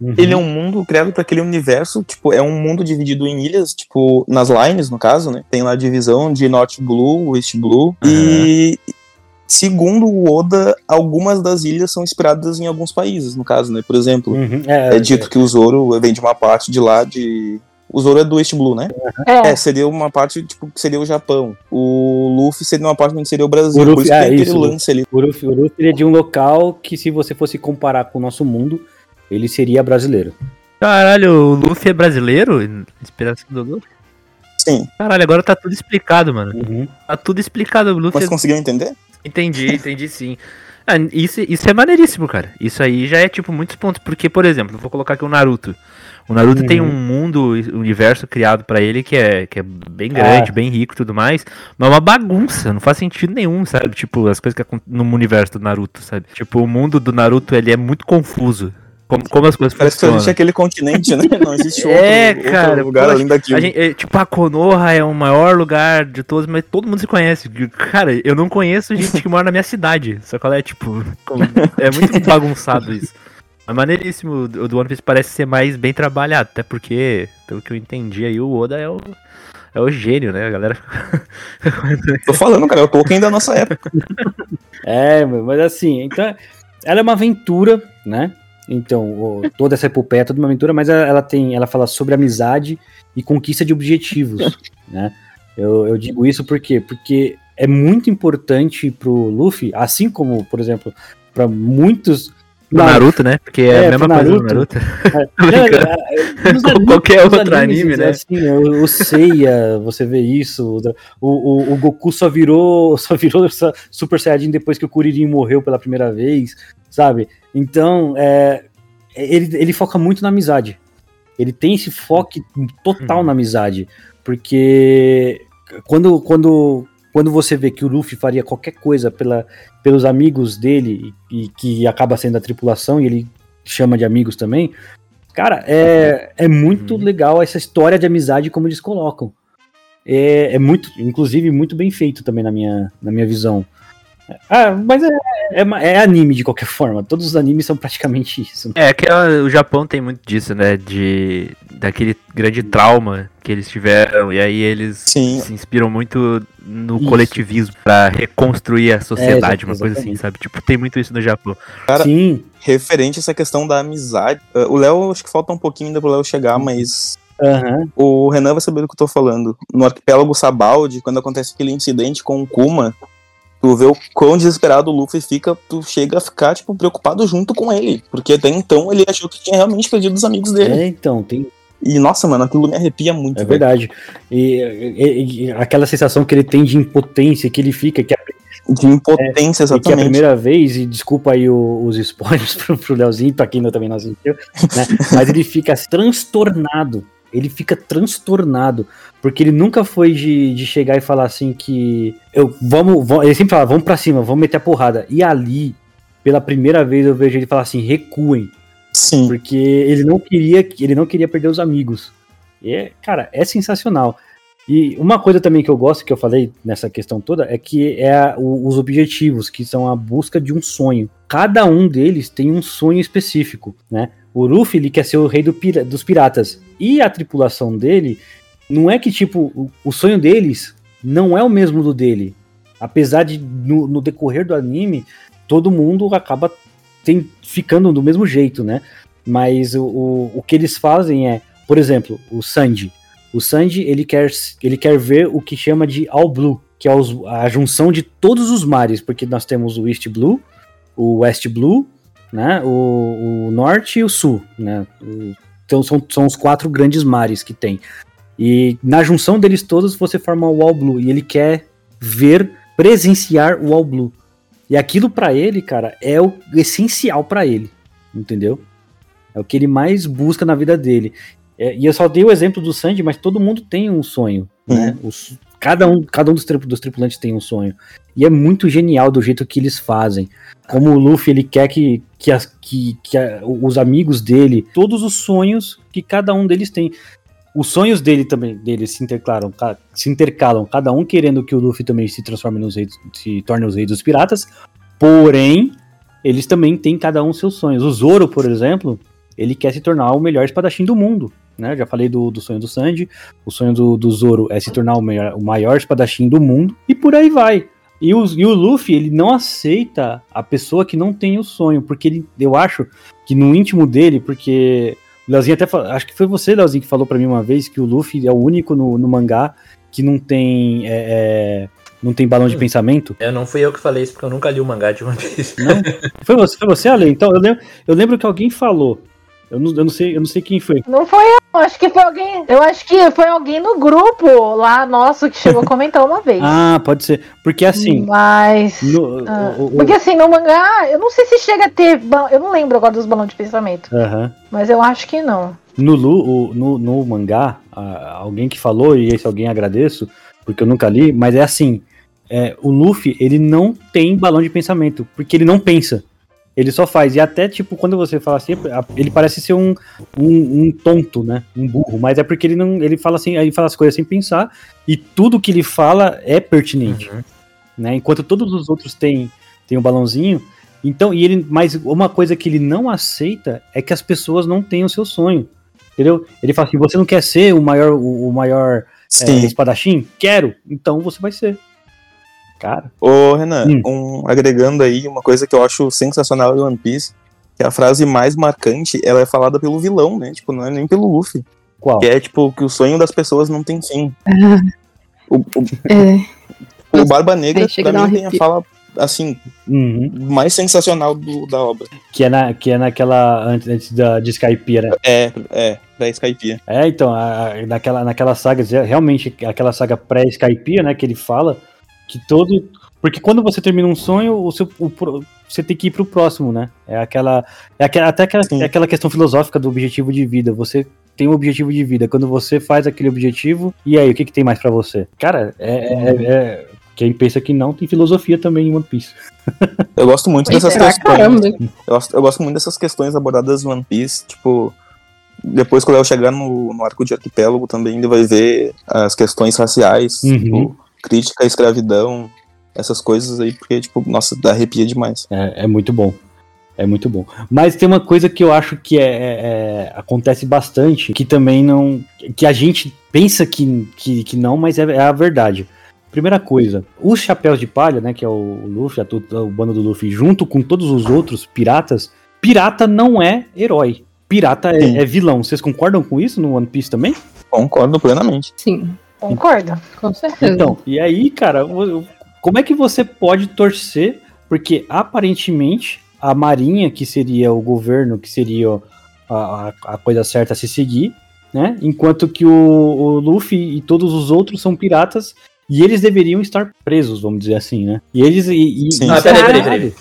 Uhum. ele é um mundo criado para aquele universo, tipo, é um mundo dividido em ilhas, tipo, nas lines, no caso, né? Tem lá a divisão de North Blue, West Blue. E segundo o Oda, algumas das ilhas são inspiradas em alguns países, no caso, né? Por exemplo, Uhum, é, é dito que o Zoro vem de uma parte de lá de. O Zoro é do West Blue, né? É, É, seria uma parte, tipo, que seria o Japão. O Luffy seria uma parte onde seria o Brasil. O Luffy- Por isso que é, tem aquele isso, lance ali. O Luffy, o Luffy é de um local que, se você fosse comparar com o nosso mundo, ele seria brasileiro. Caralho, o Luffy é brasileiro? Inspiração do Luffy? Sim. Caralho, agora tá tudo explicado, mano. Uhum. Tá tudo explicado. O Luffy Mas é conseguiu entender? Entendi, entendi sim. Ah, isso, isso é maneiríssimo, cara. Isso aí já é, tipo, muitos pontos. Porque, por exemplo, vou colocar aqui o Naruto. O Naruto Uhum. tem um mundo, um universo criado pra ele que é, que é bem grande, Ah. bem rico e tudo mais. Mas é uma bagunça, não faz sentido nenhum, sabe? Tipo, as coisas que acon- no universo do Naruto, sabe? Tipo, o mundo do Naruto, ele é muito confuso. Como, como as coisas Parece que só funcionam. existe aquele continente, né? Não existe (laughs) outro, É, outro cara, lugar poxa, além daquilo. A gente, é, tipo, a Konoha é o maior lugar de todos, mas todo mundo se conhece. Cara, eu não conheço gente que mora na minha cidade. Só que ela é, tipo, é muito (laughs) bagunçado isso. É maneiríssimo. O do One Piece parece ser mais bem trabalhado, até porque, pelo que eu entendi aí, o Oda é o, é o gênio, né? A galera (laughs) Tô falando, cara, é o Tolkien da nossa época. É, mas assim, então, ela é uma aventura, né? Então, toda essa epopeia é toda uma aventura, mas ela, tem, ela fala sobre amizade e conquista de objetivos, (laughs) né? Eu, eu digo isso por quê? Porque é muito importante pro Luffy, assim como, por exemplo, para muitos O Naruto, né? Porque é, É, a mesma coisa do Naruto. Naruto. (laughs) Não, é, Como animes- qualquer outro anime, né? Assim, o, o Seiya, você vê isso. O, o, o Goku só virou, (laughs) só virou Super Saiyajin depois que o Kuririn morreu pela primeira vez, sabe? Então, é, ele, ele foca muito na amizade. Ele tem esse foco total Uhum. na amizade. Porque quando, quando, quando você vê que o Luffy faria qualquer coisa pela, pelos amigos dele, e, e que acaba sendo a tripulação, e ele chama de amigos também, cara, é, é muito Uhum. legal essa história de amizade como eles colocam. É, é muito, inclusive, muito bem feito também na minha, na minha visão. Ah, mas é, é, é anime de qualquer forma. Todos os animes são praticamente isso. É que o Japão tem muito disso, né? De daquele grande trauma que eles tiveram e aí eles Sim. se inspiram muito no Isso. coletivismo pra reconstruir a sociedade, É, uma coisa assim, sabe? Tipo, tem muito isso no Japão. Cara, Sim. Referente a essa questão da amizade. uh, o Léo, acho que falta um pouquinho ainda pro Léo chegar, mas Aham. o Renan vai saber do que eu tô falando. No arquipélago Sabaldi, quando acontece aquele incidente com o Kuma, tu vê o quão desesperado o Luffy fica, tu chega a ficar, tipo, preocupado junto com ele. Porque até então ele achou que tinha realmente perdido os amigos dele. É, então, tem, E, nossa, mano, aquilo me arrepia muito. É velho. verdade. E, e- e aquela sensação que ele tem de impotência, que ele fica, que é, De impotência, e que é a exatamente. primeira vez, e desculpa aí os spoilers (laughs) pro, pro Leozinho, pra quem não, também não assistiu, né? mas ele fica (laughs) transtornado. Ele fica transtornado. Porque ele nunca foi de, de chegar e falar assim que. Eu, vamos, vamos- ele sempre fala, vamos pra cima, vamos meter a porrada. E ali, pela primeira vez, eu vejo ele falar assim, recuem. Sim. Porque ele não queria, ele não queria perder os amigos. E é, cara, é sensacional. E uma coisa também que eu gosto, que eu falei nessa questão toda, é que é a- o- os objetivos, que são a busca de um sonho. Cada um deles tem um sonho específico, né? O Luffy, ele quer ser o rei do pira- dos piratas. E a tripulação dele, não é que, tipo, o, o sonho deles não é o mesmo do dele. Apesar de, no, no decorrer do anime, todo mundo acaba tem, ficando do mesmo jeito, né? Mas o, o, o que eles fazem é, por exemplo, o Sanji. O Sanji, ele quer, ele quer ver o que chama de All Blue, que é os- a junção de todos os mares, porque nós temos o East Blue, o West Blue, né? O, o Norte e o Sul, né? O- então são, são os quatro grandes mares que tem. E na junção deles todos você forma o All Blue, e ele quer ver, presenciar o All Blue. E aquilo pra ele, cara, é o essencial pra ele, entendeu? É o que ele mais busca na vida dele. É, e eu só dei o exemplo do Sandy, mas todo mundo tem um sonho, né? Os- cada, um, cada um dos, dos tripulantes tem um sonho. E é muito genial do jeito que eles fazem. Como o Luffy, ele quer que, que, as- que, que a- os amigos dele, todos os sonhos que cada um deles tem. Os sonhos dele também, deles se intercalam, ca- se intercalam, cada um querendo que o Luffy também se transforme nos reis, se torne os reis dos piratas. Porém, eles também têm cada um seus sonhos. O Zoro, por exemplo, ele quer se tornar o melhor espadachim do mundo. Né? Já falei do, do sonho do Sanji. O sonho do, do Zoro é se tornar o, melhor, o maior espadachim do mundo. E por aí vai. E o, e o Luffy, ele não aceita a pessoa que não tem o sonho. Porque ele, eu acho que no íntimo dele, porque. O Leozinho até falou, acho que foi você, Leozinho, que falou pra mim uma vez que o Luffy é o único no, no mangá que não tem. é, é, não tem balão de pensamento. Eu não fui eu que falei isso porque eu nunca li o mangá de One Piece. Não? Foi você, foi você, Ale? Então, eu lembro, eu lembro que alguém falou. Eu não, eu não sei, eu não sei quem foi. Não foi eu, acho que foi alguém. Eu acho que foi alguém no grupo lá nosso que chegou a (laughs) comentar uma vez. Ah, pode ser. Porque assim. Mas. no- ah, o- o- porque assim, no mangá, eu não sei se chega a ter. Eu não lembro agora dos balões de pensamento. Aham. Mas eu acho que não. No, Lu, no, no mangá, alguém que falou, e esse alguém agradeço, porque eu nunca li, mas é assim: é, o Luffy, ele não tem balão de pensamento, porque ele não pensa. Ele só faz. E até, tipo, quando você fala assim, ele parece ser um, um, um tonto, né? Um burro. Mas é porque ele não. Ele fala assim, ele fala as coisas sem pensar, e tudo que ele fala é pertinente. Né? Enquanto todos os outros têm, têm um balãozinho. Então, e ele. Mas uma coisa que ele não aceita é que as pessoas não tenham o seu sonho. Entendeu? Ele fala assim: você não quer ser o maior, o, o maior Sim. espadachim? Quero. Então você vai ser. Cara. Ô, Renan, Hum. um, agregando aí uma coisa que eu acho sensacional em One Piece, que a frase mais marcante, ela é falada pelo vilão, né? Tipo, não é nem pelo Luffy. Qual? Que é, tipo, que o sonho das pessoas não tem fim. (laughs) O, o, É, o Barba Negra, chega pra mim, tem a fala, assim, Uhum. mais sensacional do- da obra. Que, é na, que é naquela. Antes, antes da, de Skypiea, né? É, é, da Skypiea. É, então, a- a- naquela, naquela saga, realmente, aquela saga pré-Skypiea, né, que ele fala que todo. Porque quando você termina um sonho, o seu, o você tem que ir pro próximo, né? É aquela. É aquela até aquela, é aquela questão filosófica do objetivo de vida. Você tem um objetivo de vida. Quando você faz aquele objetivo, e aí, o que, que tem mais pra você? Cara, é. é- é- quem pensa que não, tem filosofia também em One Piece. (laughs) Eu gosto muito dessas é, questões. caramba. Eu gosto, eu gosto muito dessas questões abordadas no One Piece, tipo. Depois que o Léo chegar no, no arco de arquipélago também, ele vai ver as questões raciais, Uhum. tipo, crítica à escravidão, essas coisas aí, porque, tipo, nossa, dá arrepia demais. É, é muito bom. É muito bom. Mas tem uma coisa que eu acho que é, é- é- acontece bastante, que também não. que a gente pensa que, que, que não, mas é, é a verdade. Primeira coisa, os chapéus de palha, né, que é o Luffy, a, tu- o bando do Luffy, junto com todos os outros piratas, pirata não é herói. Pirata é, é vilão. Vocês concordam com isso no One Piece também? Concordo plenamente. Sim, Concordo. com certeza. Então, e aí, cara, como é que você pode torcer? Porque aparentemente a Marinha, que seria o governo, que seria a, a- a coisa certa a se seguir, né? Enquanto que o, o Luffy e todos os outros são piratas e eles deveriam estar presos, vamos dizer assim, né? E eles. E, e, Sim. e- Ah, peraí, peraí, Caralho. peraí.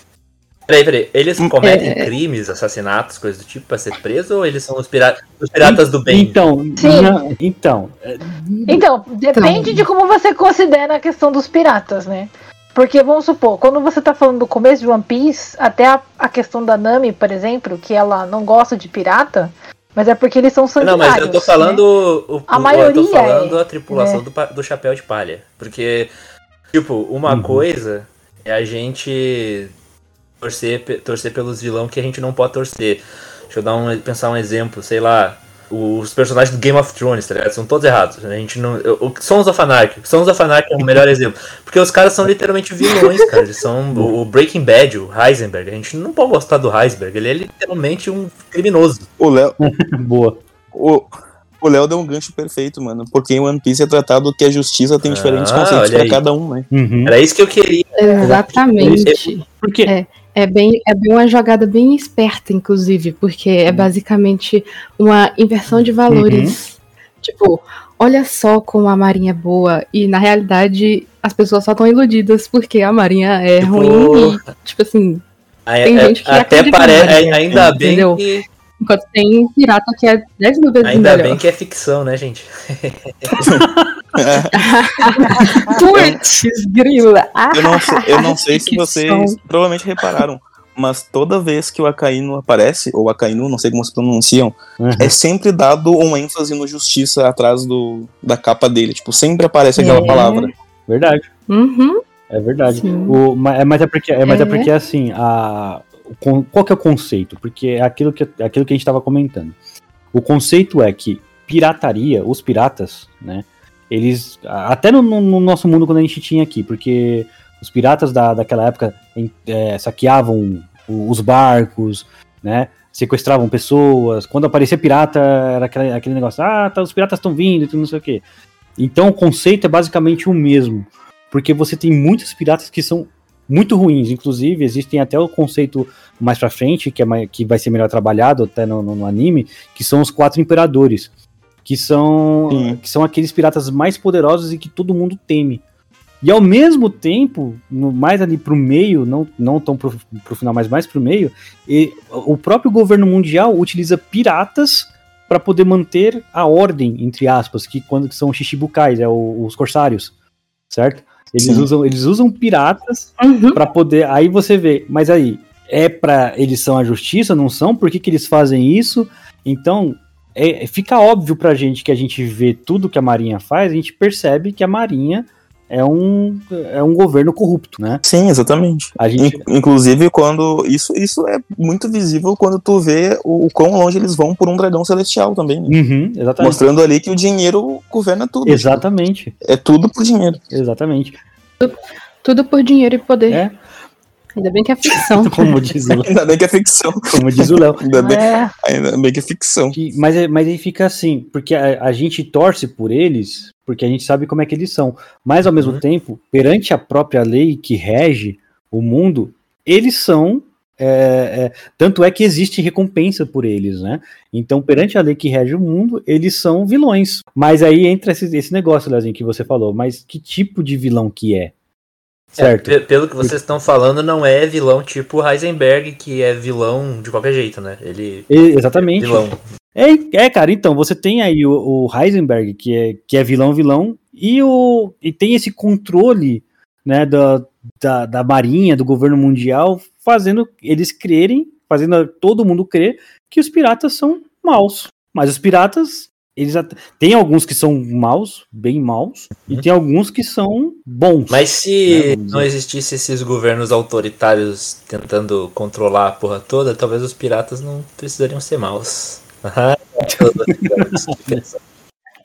Peraí, peraí. Eles cometem É. crimes, assassinatos, coisas do tipo pra ser preso ou eles são os, pira- os piratas do bem? Então, Sim. na- então, é, Então, depende de como você considera a questão dos piratas, né? Porque, vamos supor, quando você tá falando do começo de One Piece, até a, a questão da Nami, por exemplo, que ela não gosta de pirata, mas é porque eles são Não, sanguinários. mas eu tô né? falando. O, A o- maioria eu tô falando é, a tripulação né? do, do chapéu de palha. Porque, tipo, uma Uhum. coisa é a gente torcer, torcer pelos vilão que a gente não pode torcer. Deixa eu dar um, pensar um exemplo, sei lá. Os personagens do Game of Thrones, tá ligado? São todos errados. A gente não. eu- O Sons of Anarchy. Sons of Anarchy é o melhor exemplo. Porque os caras são literalmente vilões, cara. Eles são o, o Breaking Bad, o Heisenberg. A gente não pode gostar do Heisenberg. Ele é literalmente um criminoso. O Léo. (laughs) boa. O, o Léo deu um gancho perfeito, mano. Porque em One Piece é tratado que a justiça tem diferentes Ah, conceitos olha pra aí. cada um, né? Uhum. Era isso que eu queria. Exatamente. Porque É. É bem, é bem uma jogada bem esperta, inclusive, porque é basicamente uma inversão de valores. Tipo, olha só como a Marinha é boa, e na realidade as pessoas só estão iludidas porque a Marinha é Tipo, ruim. E, tipo assim, Aí, Tem é- gente que até parece. Ainda bem entendeu? que. enquanto tem pirata que é 10 mil vezes Ainda melhor. bem que é ficção, né, gente? (laughs) (laughs) Putz, grila! Ah, Eu não sei, eu não sei se vocês som. provavelmente repararam, mas toda vez que o Akainu aparece, ou Akainu, não sei como se pronunciam, Uhum. é sempre dado um ênfase no justiça atrás do, da capa dele. Tipo, sempre aparece aquela É. palavra. verdade. Uhum, É verdade. Sim. O, mas, mas é porque, é, mas é. É. porque assim, a, qual que é o conceito? Porque é aquilo que, é aquilo que a gente estava comentando. O conceito é que pirataria, os piratas, né? Eles. Até no, no- no nosso mundo quando a gente tinha aqui, porque os piratas da, daquela época é, saqueavam os barcos, né? Sequestravam pessoas. Quando aparecia pirata, era aquele, aquele negócio, ah, tá, os piratas estão vindo e não sei o quê. Então o conceito é basicamente o mesmo porque você tem muitos piratas que são muito ruins. Inclusive, existem até o conceito mais pra frente, que, é que vai ser melhor trabalhado até no, no- no anime, que são os quatro imperadores. Que são, Sim. que são aqueles piratas mais poderosos e que todo mundo teme. E ao mesmo tempo, no- mais ali pro meio, não, não tão pro, pro final, mas mais pro meio, e o próprio governo mundial utiliza piratas para poder manter a ordem, entre aspas, que quando que são Shishibukais, é o- os corsários, certo? Eles Sim. usam, eles usam piratas uhum. Pra poder. Aí você vê, mas aí, é pra. Eles são a justiça, não são? Por que, que eles fazem isso? Então, é, fica óbvio pra gente que a gente vê tudo que a Marinha faz, a gente percebe que a Marinha é um, é um governo corrupto, né? Sim, exatamente. A gente, In- Inclusive, quando. Isso, isso é muito visível quando tu vê o, o quão longe eles vão por um dragão celestial também. né? Uhum, exatamente. Mostrando ali que o dinheiro governa tudo. Exatamente, É tudo por dinheiro. exatamente. Tudo por dinheiro e poder. É. Ainda bem que é ficção. (laughs) Como diz o, Ainda bem que é ficção. como diz o Léo. Ainda bem, É, ainda bem que é ficção. Que- mas, é- mas aí fica assim, porque a, a gente torce por eles, porque a gente sabe como é que eles são. Mas ao mesmo Uhum. tempo, perante a própria lei que rege o mundo, eles são. é, é, tanto é que existe recompensa por eles, né? Então, perante a lei que rege o mundo, eles são vilões. Mas aí entra esse, esse negócio, Leozinho, que você falou. Mas que tipo de vilão que é? Certo? É, pe- pelo que vocês estão falando, não é vilão tipo Heisenberg, que é vilão de qualquer jeito, né? Ele E- é exatamente. vilão. É, é, cara, então, você tem aí o, o Heisenberg, que é, que é vilão, vilão, e, o, e tem esse controle, né, da, da, da marinha, do governo mundial, fazendo eles crerem, fazendo todo mundo crer que os piratas são maus. Mas os piratas, eles at- tem alguns que são maus, bem maus, e tem alguns que são bons. Mas se Né, não existisse esses governos autoritários tentando controlar a porra toda, talvez os piratas não precisariam ser maus. (laughs) (laughs)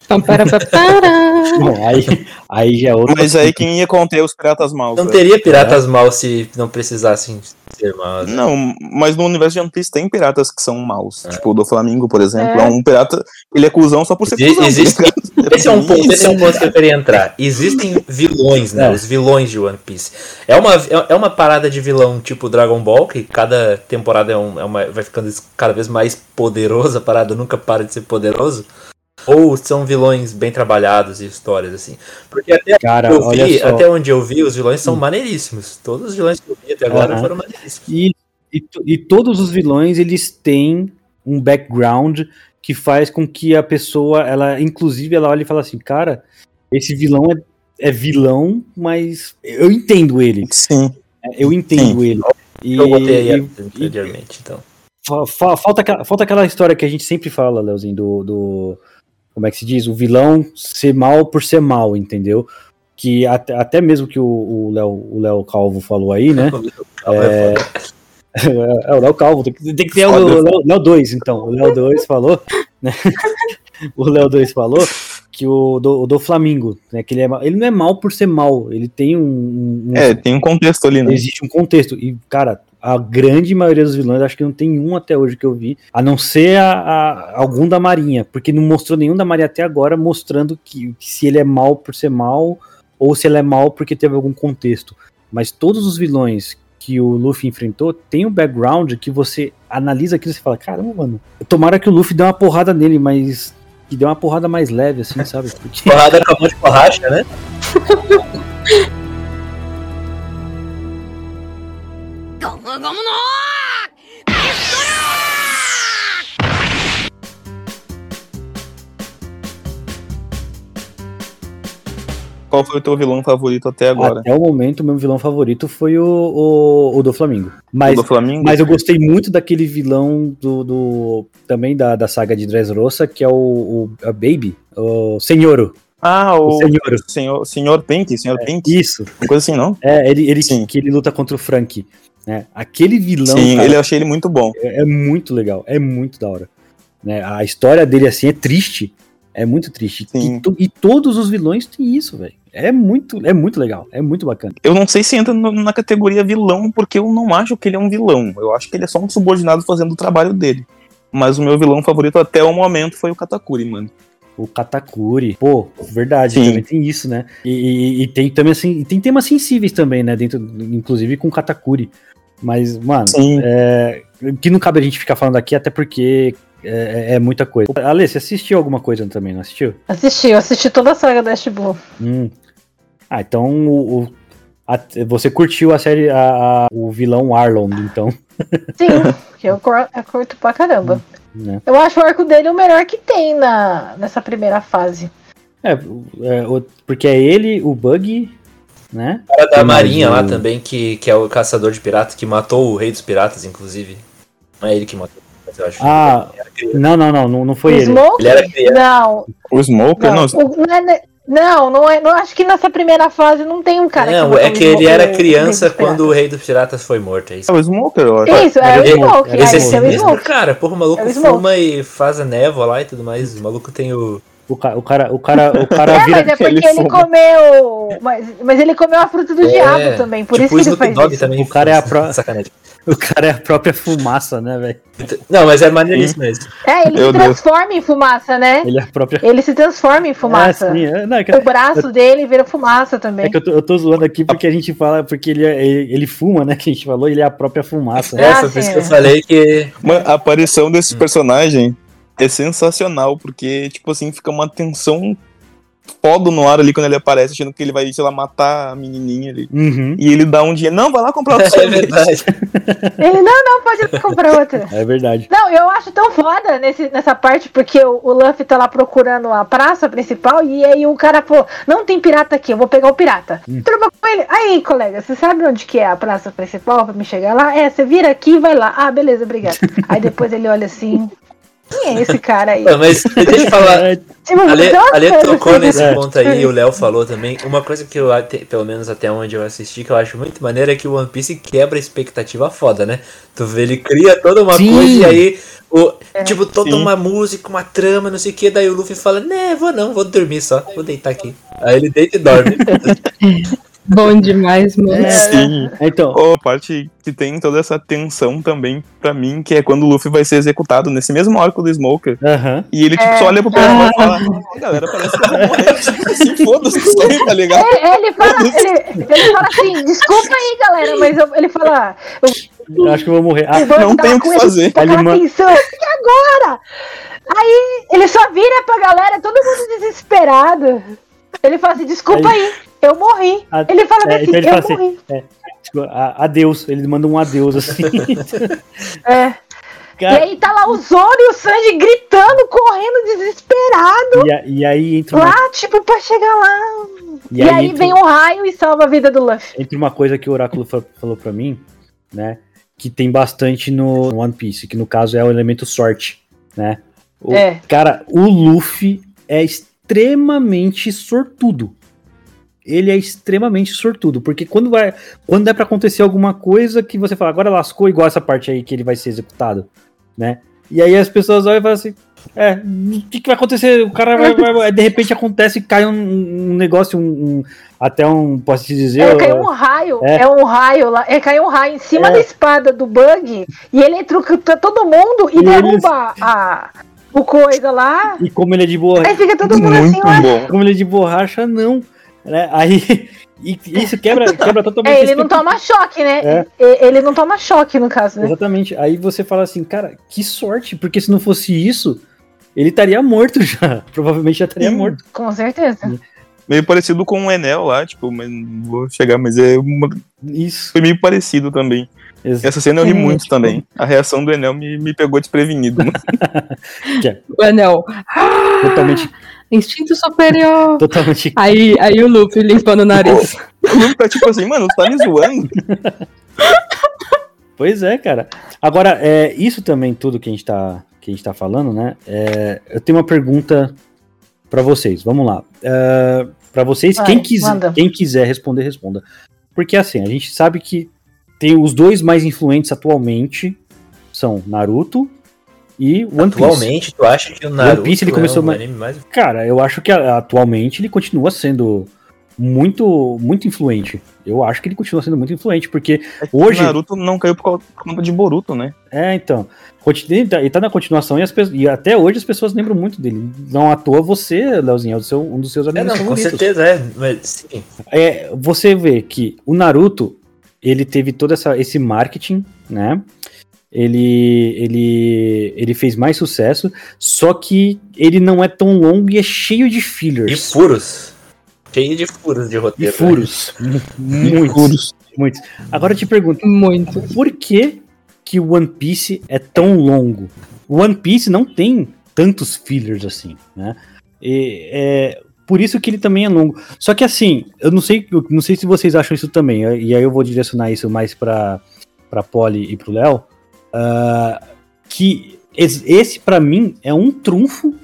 Então, para, para, para. (laughs) Bom, aí, aí já é outro. Mas aí quem ia conter os piratas maus? Não né? teria piratas maus se não precisassem ser maus. né? Não, mas no universo de One Piece tem piratas que são maus. É. Tipo o do Flamengo, por exemplo. É. É um pirata. Ele é cuzão só por ser Exi- cuzão. existe- ligado? (laughs) Esse é um ponto, esse é um ponto que eu queria entrar. Existem vilões, né? É. Os vilões de One Piece. É uma, é é uma parada de vilão tipo Dragon Ball, que cada temporada é, um, é uma, vai ficando cada vez mais poderosa, a parada nunca para de ser poderoso. Ou são vilões bem trabalhados e histórias assim. Porque até Cara, eu vi, até onde eu vi, os vilões são Hum. maneiríssimos. Todos os vilões que eu vi até agora Aham. foram maneiríssimos. E, e, e todos os vilões, eles têm um background que faz com que a pessoa, ela, inclusive, ela olha e fala assim, cara, esse vilão é, é vilão, mas eu entendo ele. Sim. Eu entendo ele. E, Eu botei aí e- anteriormente, então. fa- fa- falta, aquela, falta aquela história que a gente sempre fala, Leozinho, do, do. Como é que se diz? O vilão ser mal por ser mal, entendeu? Que até, até mesmo que o o Léo o Léo Calvo falou aí, né? (laughs) É foda. É, o Léo Calvo, tem que, tem que ter o Foda. Léo- Léo 2, então. O Léo 2 falou, né? (laughs) O Léo 2 falou que o do, o do Flamengo, né? Que ele, é, ele não é mal por ser mal, ele tem um. um- É, tem um contexto ali, né? Existe um contexto. E, cara, a grande maioria dos vilões, acho que não tem um até hoje que eu vi, a não ser a, a- algum da Marinha, porque não mostrou nenhum da Marinha até agora mostrando que, que se ele é mal por ser mal, ou se ele é mal porque teve algum contexto. Mas todos os vilões que o Luffy enfrentou tem um background que você analisa aquilo e você fala, caramba, mano, tomara que o Luffy dê uma porrada nele, mas que dê uma porrada mais leve, assim, sabe? (laughs) Porque... Porrada com a mão de borracha, né? (laughs) Qual foi o teu vilão favorito até agora? Até o momento, o meu vilão favorito foi o, o, o do Flamengo. Mas, o do Flamengo? mas eu gostei muito daquele vilão do, do- também da, da saga de Dressrosa, que é o, o a Baby, o Senhoro. Ah, O o Senhoro. senhor, senhor Pink, senhor Pink. Isso. Uma coisa assim, não? É, ele, ele Sim. que ele luta contra o Frank. Né? Aquele vilão Sim, cara, ele eu achei ele muito bom. é, é muito legal, é muito da hora. Né? A história dele assim é triste. É muito triste. E, to- e todos os vilões têm isso, velho. É muito, é muito legal, é muito bacana. Eu não sei se entra no- na categoria vilão, porque eu não acho que ele é um vilão. Eu acho que ele é só um subordinado fazendo o trabalho dele. Mas o meu vilão favorito até o momento foi o Katakuri, mano. O Katakuri. Pô, verdade, Sim. também tem isso, né? E, e- e tem também assim, tem temas sensíveis também, né? Dentro, inclusive com Katakuri. Mas, mano, Sim. é, que não cabe a gente ficar falando aqui, até porque é, é muita coisa. Ale, você assistiu alguma coisa também, não assistiu? Assisti, eu assisti toda a saga da Ash. Hum. Ah, então o, o- a- você curtiu a série, a- a- o vilão Arlon, então, (laughs) Sim, que eu, eu curto pra caramba. né? Eu acho o arco dele o melhor que tem na, nessa primeira fase. É, é, o- porque é ele, o Bug, né? O cara da Marinha lá o- também, que, que é o caçador de piratas, que matou o rei dos piratas, inclusive. Não é ele que matou, mas eu acho. Ah, não, não, não, não, não foi o ele. Smoke? Ele era criança. Não, O Smoker, não. não. O- não é Não, não é. Não acho que nessa primeira fase não tem um cara não, botou é o que ele Smoker era criança quando o Rei dos Piratas foi morto. É isso. É o Smoker, eu acho. Isso, é o Ele- Smoke. ele- Aí Esse é esse é o mesmo Smoke. cara, porra, o maluco É o fuma e faz a névoa lá e tudo mais. O maluco tem o. O cara, o cara, o cara, o cara É, vira. mas é porque ele ele, comeu. Mas, mas ele comeu a fruta do É, diabo também, por tipo isso o que ele faz isso. também. O cara é a pro- Sacanagem. (laughs) O cara é a própria fumaça, né, velho? Não, mas é maneiríssimo mesmo. É, ele Meu se Deus. transforma em fumaça, né? Ele é a própria. Ele se transforma em fumaça. É, sim, é, não, é que, O braço dele vira fumaça também. é que eu, tô, eu tô zoando aqui porque a gente fala, porque ele, é- ele, ele fuma, né? Que a gente falou, ele é a própria fumaça. É. É, Ah, foi por isso que eu é. falei que. Mano, a aparição desse personagem é sensacional, porque, tipo assim, fica uma tensão foda no ar ali quando ele aparece, achando que ele vai, sei lá, matar a menininha ali. Uhum, E ele dá um dinheiro, não, vai lá comprar outro (laughs) É sorvete. verdade. Ele, não, não, pode comprar outra. é verdade. Não, eu acho tão foda nesse, nessa parte, porque o, o Luffy tá lá procurando a praça principal e aí o cara falou, não tem pirata aqui, eu vou pegar o pirata. Hum. Com ele. Aí, colega, você sabe onde que é a praça principal pra me chegar lá? É, você vira aqui e vai lá. Ah, beleza, obrigado. (laughs) aí depois ele olha assim, quem é esse cara aí? Não, Mas deixa eu falar. (laughs) Tipo, A Lê, a tocou nesse É. ponto aí, e o Léo falou também. Uma coisa que eu, até- pelo menos até onde eu assisti, que eu acho muito maneiro, é que o One Piece quebra a expectativa foda, né? Tu vê, ele cria toda uma Sim. coisa e aí, o, É. tipo, toda Sim. uma música, uma trama, não sei o que, daí o Luffy fala, né, vou não, vou dormir só, vou deitar aqui. Aí ele deita e dorme. (laughs) Bom demais, mano. Sim. Então, Ou a parte que tem toda essa tensão também, pra mim, que é quando o Luffy vai ser executado nesse mesmo arco do Smoker. aham. E ele, tipo, só olha pro pessoal e fala, "Ó, galera, parece que eu vou morrer. (laughs) Tipo assim, foda-se aí, tá ligado? É, ele, fala, ele, ele fala assim, desculpa aí, galera, mas eu- ele fala, eu Eu acho que eu vou morrer. Ah, vou não uma o que fazer. Ele atenção. E agora? Aí ele só vira pra galera, todo mundo desesperado. Ele fala assim, desculpa aí, eu morri. A- Ele fala é, assim, então ele eu fala assim, morri. tipo, a- adeus. Ele manda um adeus assim. (laughs) É. E Cara, aí tá lá o Zoro e o Sanji gritando, correndo, desesperado. e, a- e aí entra uma, Lá, tipo, pra chegar lá. e E, aí aí entra- vem um raio e salva a vida do Luffy. entre uma coisa que o Oráculo fa- falou pra mim, né? Que tem bastante no One Piece, que no caso é o elemento sorte, né? O, É. Cara, o Luffy é extremamente sortudo. Ele é extremamente sortudo, porque quando vai, quando é pra acontecer alguma coisa que você fala, agora lascou igual essa parte aí que ele vai ser executado, né? E aí as pessoas olham e falam assim, é, o que, que vai acontecer? O cara vai, vai- vai- de repente acontece e cai um, um negócio, um, um- até um, posso te dizer, É, caiu um raio, É. é, um raio lá, é, caiu um raio em cima É. da espada do Bug e ele eletrocuta todo mundo e, E derruba a, o coisa lá. e como ele é de boa, Aí fica todo mundo assim, Muito ué. bom. como ele é de borracha, não, né? Aí e isso quebra, quebra (laughs) totalmente. É, ele não toma choque, né? É. Ele não toma choque, no caso, né? Exatamente. Aí você fala assim, cara, que sorte, porque se não fosse isso, ele estaria morto (laughs) já. Provavelmente já estaria Sim. morto. Com certeza. Meio parecido com o Enel lá, tipo, mas não vou chegar, mas é uma- Isso. foi meio parecido também. Essa cena eu ri É, muito tipo- também. A reação do Enel me, me pegou desprevenido. mano. (laughs) O anel. Totalmente, (gasps) Instinto superior. totalmente. Aí, aí o Luffy limpando o nariz. O Luffy tá tipo assim, mano, tá me zoando? (laughs) Pois é, cara. Agora, é, isso também, tudo que a gente tá, que a gente tá falando, né? é, eu tenho uma pergunta pra vocês. Vamos lá. É, para vocês, Vai, quem, quiser, manda. quem quiser responder, responda. Porque assim, a gente sabe que tem os dois mais influentes atualmente são Naruto e One Piece. Atualmente, tu acha que o Naruto Piece, ele é começou um mais- anime mais... Cara, eu acho que atualmente ele continua sendo muito muito influente. Eu acho que ele continua sendo muito influente, porque hoje. O Naruto não caiu por conta de Boruto, né? É, então. Ele tá, ele tá na continuação e, as e até hoje as pessoas lembram muito dele. Não à toa você, Leozinho, é o seu- um dos seus É, amigos não, com favoritos. certeza, é. Mas, sim. É, você vê que o Naruto, ele teve todo essa, esse marketing, né? Ele, ele, ele fez mais sucesso, só que ele não é tão longo e é cheio de De fillers. furos. Cheio de furos de roteiro. né? furos. muitos, muitos. Agora eu te pergunto, Muito. por que que o One Piece é tão longo? O One Piece não tem tantos fillers assim, né? E, é, por isso que ele também é longo. Só que assim, eu não sei, eu não sei se vocês acham isso também, e aí eu vou direcionar isso mais pra, pra Polly e pro Léo, ah, que es- esse pra mim é um trunfo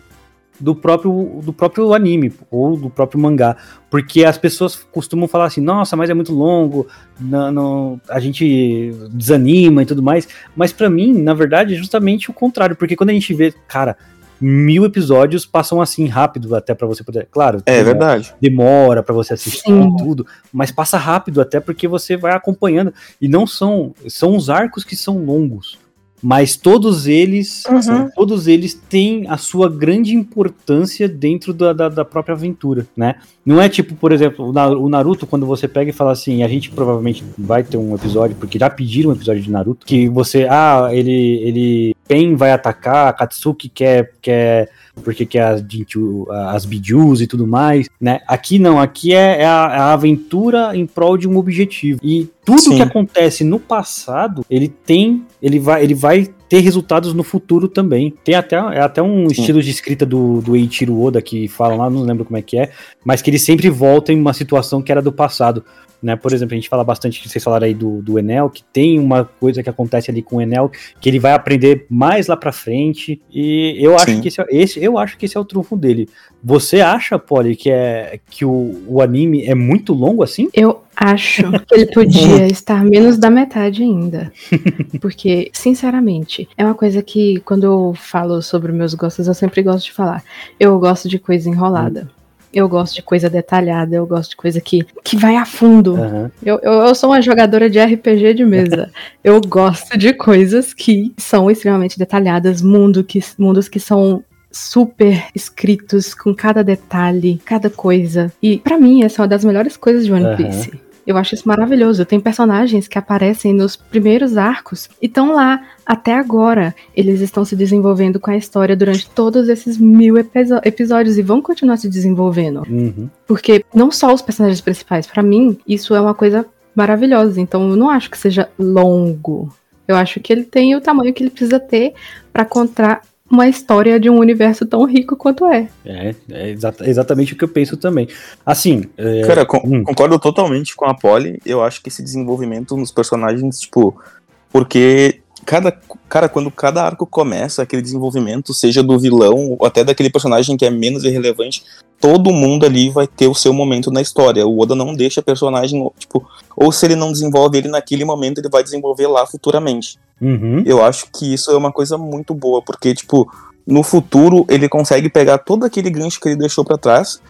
do próprio, do próprio anime ou do próprio mangá. Porque as pessoas costumam falar assim, nossa, mas é muito longo, não, não- a gente desanima e tudo mais. Mas pra mim, na verdade, é justamente o contrário. Porque quando a gente vê, cara, mil episódios passam assim rápido até pra você poder. Claro, É demora- verdade. demora pra você assistir Sim. tudo, mas passa rápido até porque você vai acompanhando e não são são os arcos que são longos, mas todos eles Uhum. todos eles têm a sua grande importância dentro da, da, da própria aventura, né? Não é tipo, por exemplo, o Naruto quando você pega e fala assim, a gente provavelmente vai ter um episódio porque já pediram um episódio de Naruto que você, ah, ele ele Pen vai atacar, a Katsuki quer quer porque quer as, as Bijus e tudo mais, né? Aqui não, aqui é, é a, é a aventura em prol de um objetivo. E tudo Sim. que acontece no passado, ele tem, ele vai, ele vai ter resultados no futuro também. Tem até, é até um Sim. estilo de escrita do, do Eiichiro Oda que falam lá, não lembro como é que é, mas que ele sempre volta em uma situação que era do passado. Né? Por exemplo, a gente fala bastante que vocês falaram aí do, do Enel, que tem uma coisa que acontece ali com o Enel, que ele vai aprender mais lá pra frente. E eu acho Sim. que esse, é- esse, eu acho que esse é o trunfo dele. Você acha, Polly, que, é, que o, o anime é muito longo assim? Eu acho (laughs) que ele podia estar menos da metade ainda. (laughs) Porque, sinceramente, é uma coisa que quando eu falo sobre meus gostos, eu sempre gosto de falar. Eu gosto de coisa enrolada. Eu gosto de coisa detalhada, eu gosto de coisa que, que vai a fundo. Aham. Eu, eu, eu sou uma jogadora de RPG de mesa. (laughs) eu gosto de coisas que são extremamente detalhadas, mundo que, mundos que são super escritos com cada detalhe, cada coisa. E pra mim essa é uma das melhores coisas de One. Piece. Eu acho isso maravilhoso. Tem personagens que aparecem nos primeiros arcos e estão lá até agora. Eles estão se desenvolvendo com a história durante todos esses mil episódios e vão continuar se desenvolvendo. Uhum. Porque não só os personagens principais, pra mim, isso é uma coisa maravilhosa. Então eu não acho que seja longo. Eu acho que ele tem o tamanho que ele precisa ter pra contar uma história de um universo tão rico quanto é. É, é exata- exatamente o que eu penso também. Assim, é, Cara, con- hum. concordo totalmente com a Polly. Eu acho que esse desenvolvimento nos personagens, tipo, porque cada cara quando cada arco começa, aquele desenvolvimento, seja do vilão ou até daquele personagem que é menos irrelevante, todo mundo ali vai ter o seu momento na história. O Oda não deixa personagem, tipo, ou se ele não desenvolve ele naquele momento, ele vai desenvolver lá futuramente. uhum, Eu acho que isso é uma coisa muito boa, porque, tipo, no futuro ele consegue pegar todo aquele gancho que ele deixou pra trás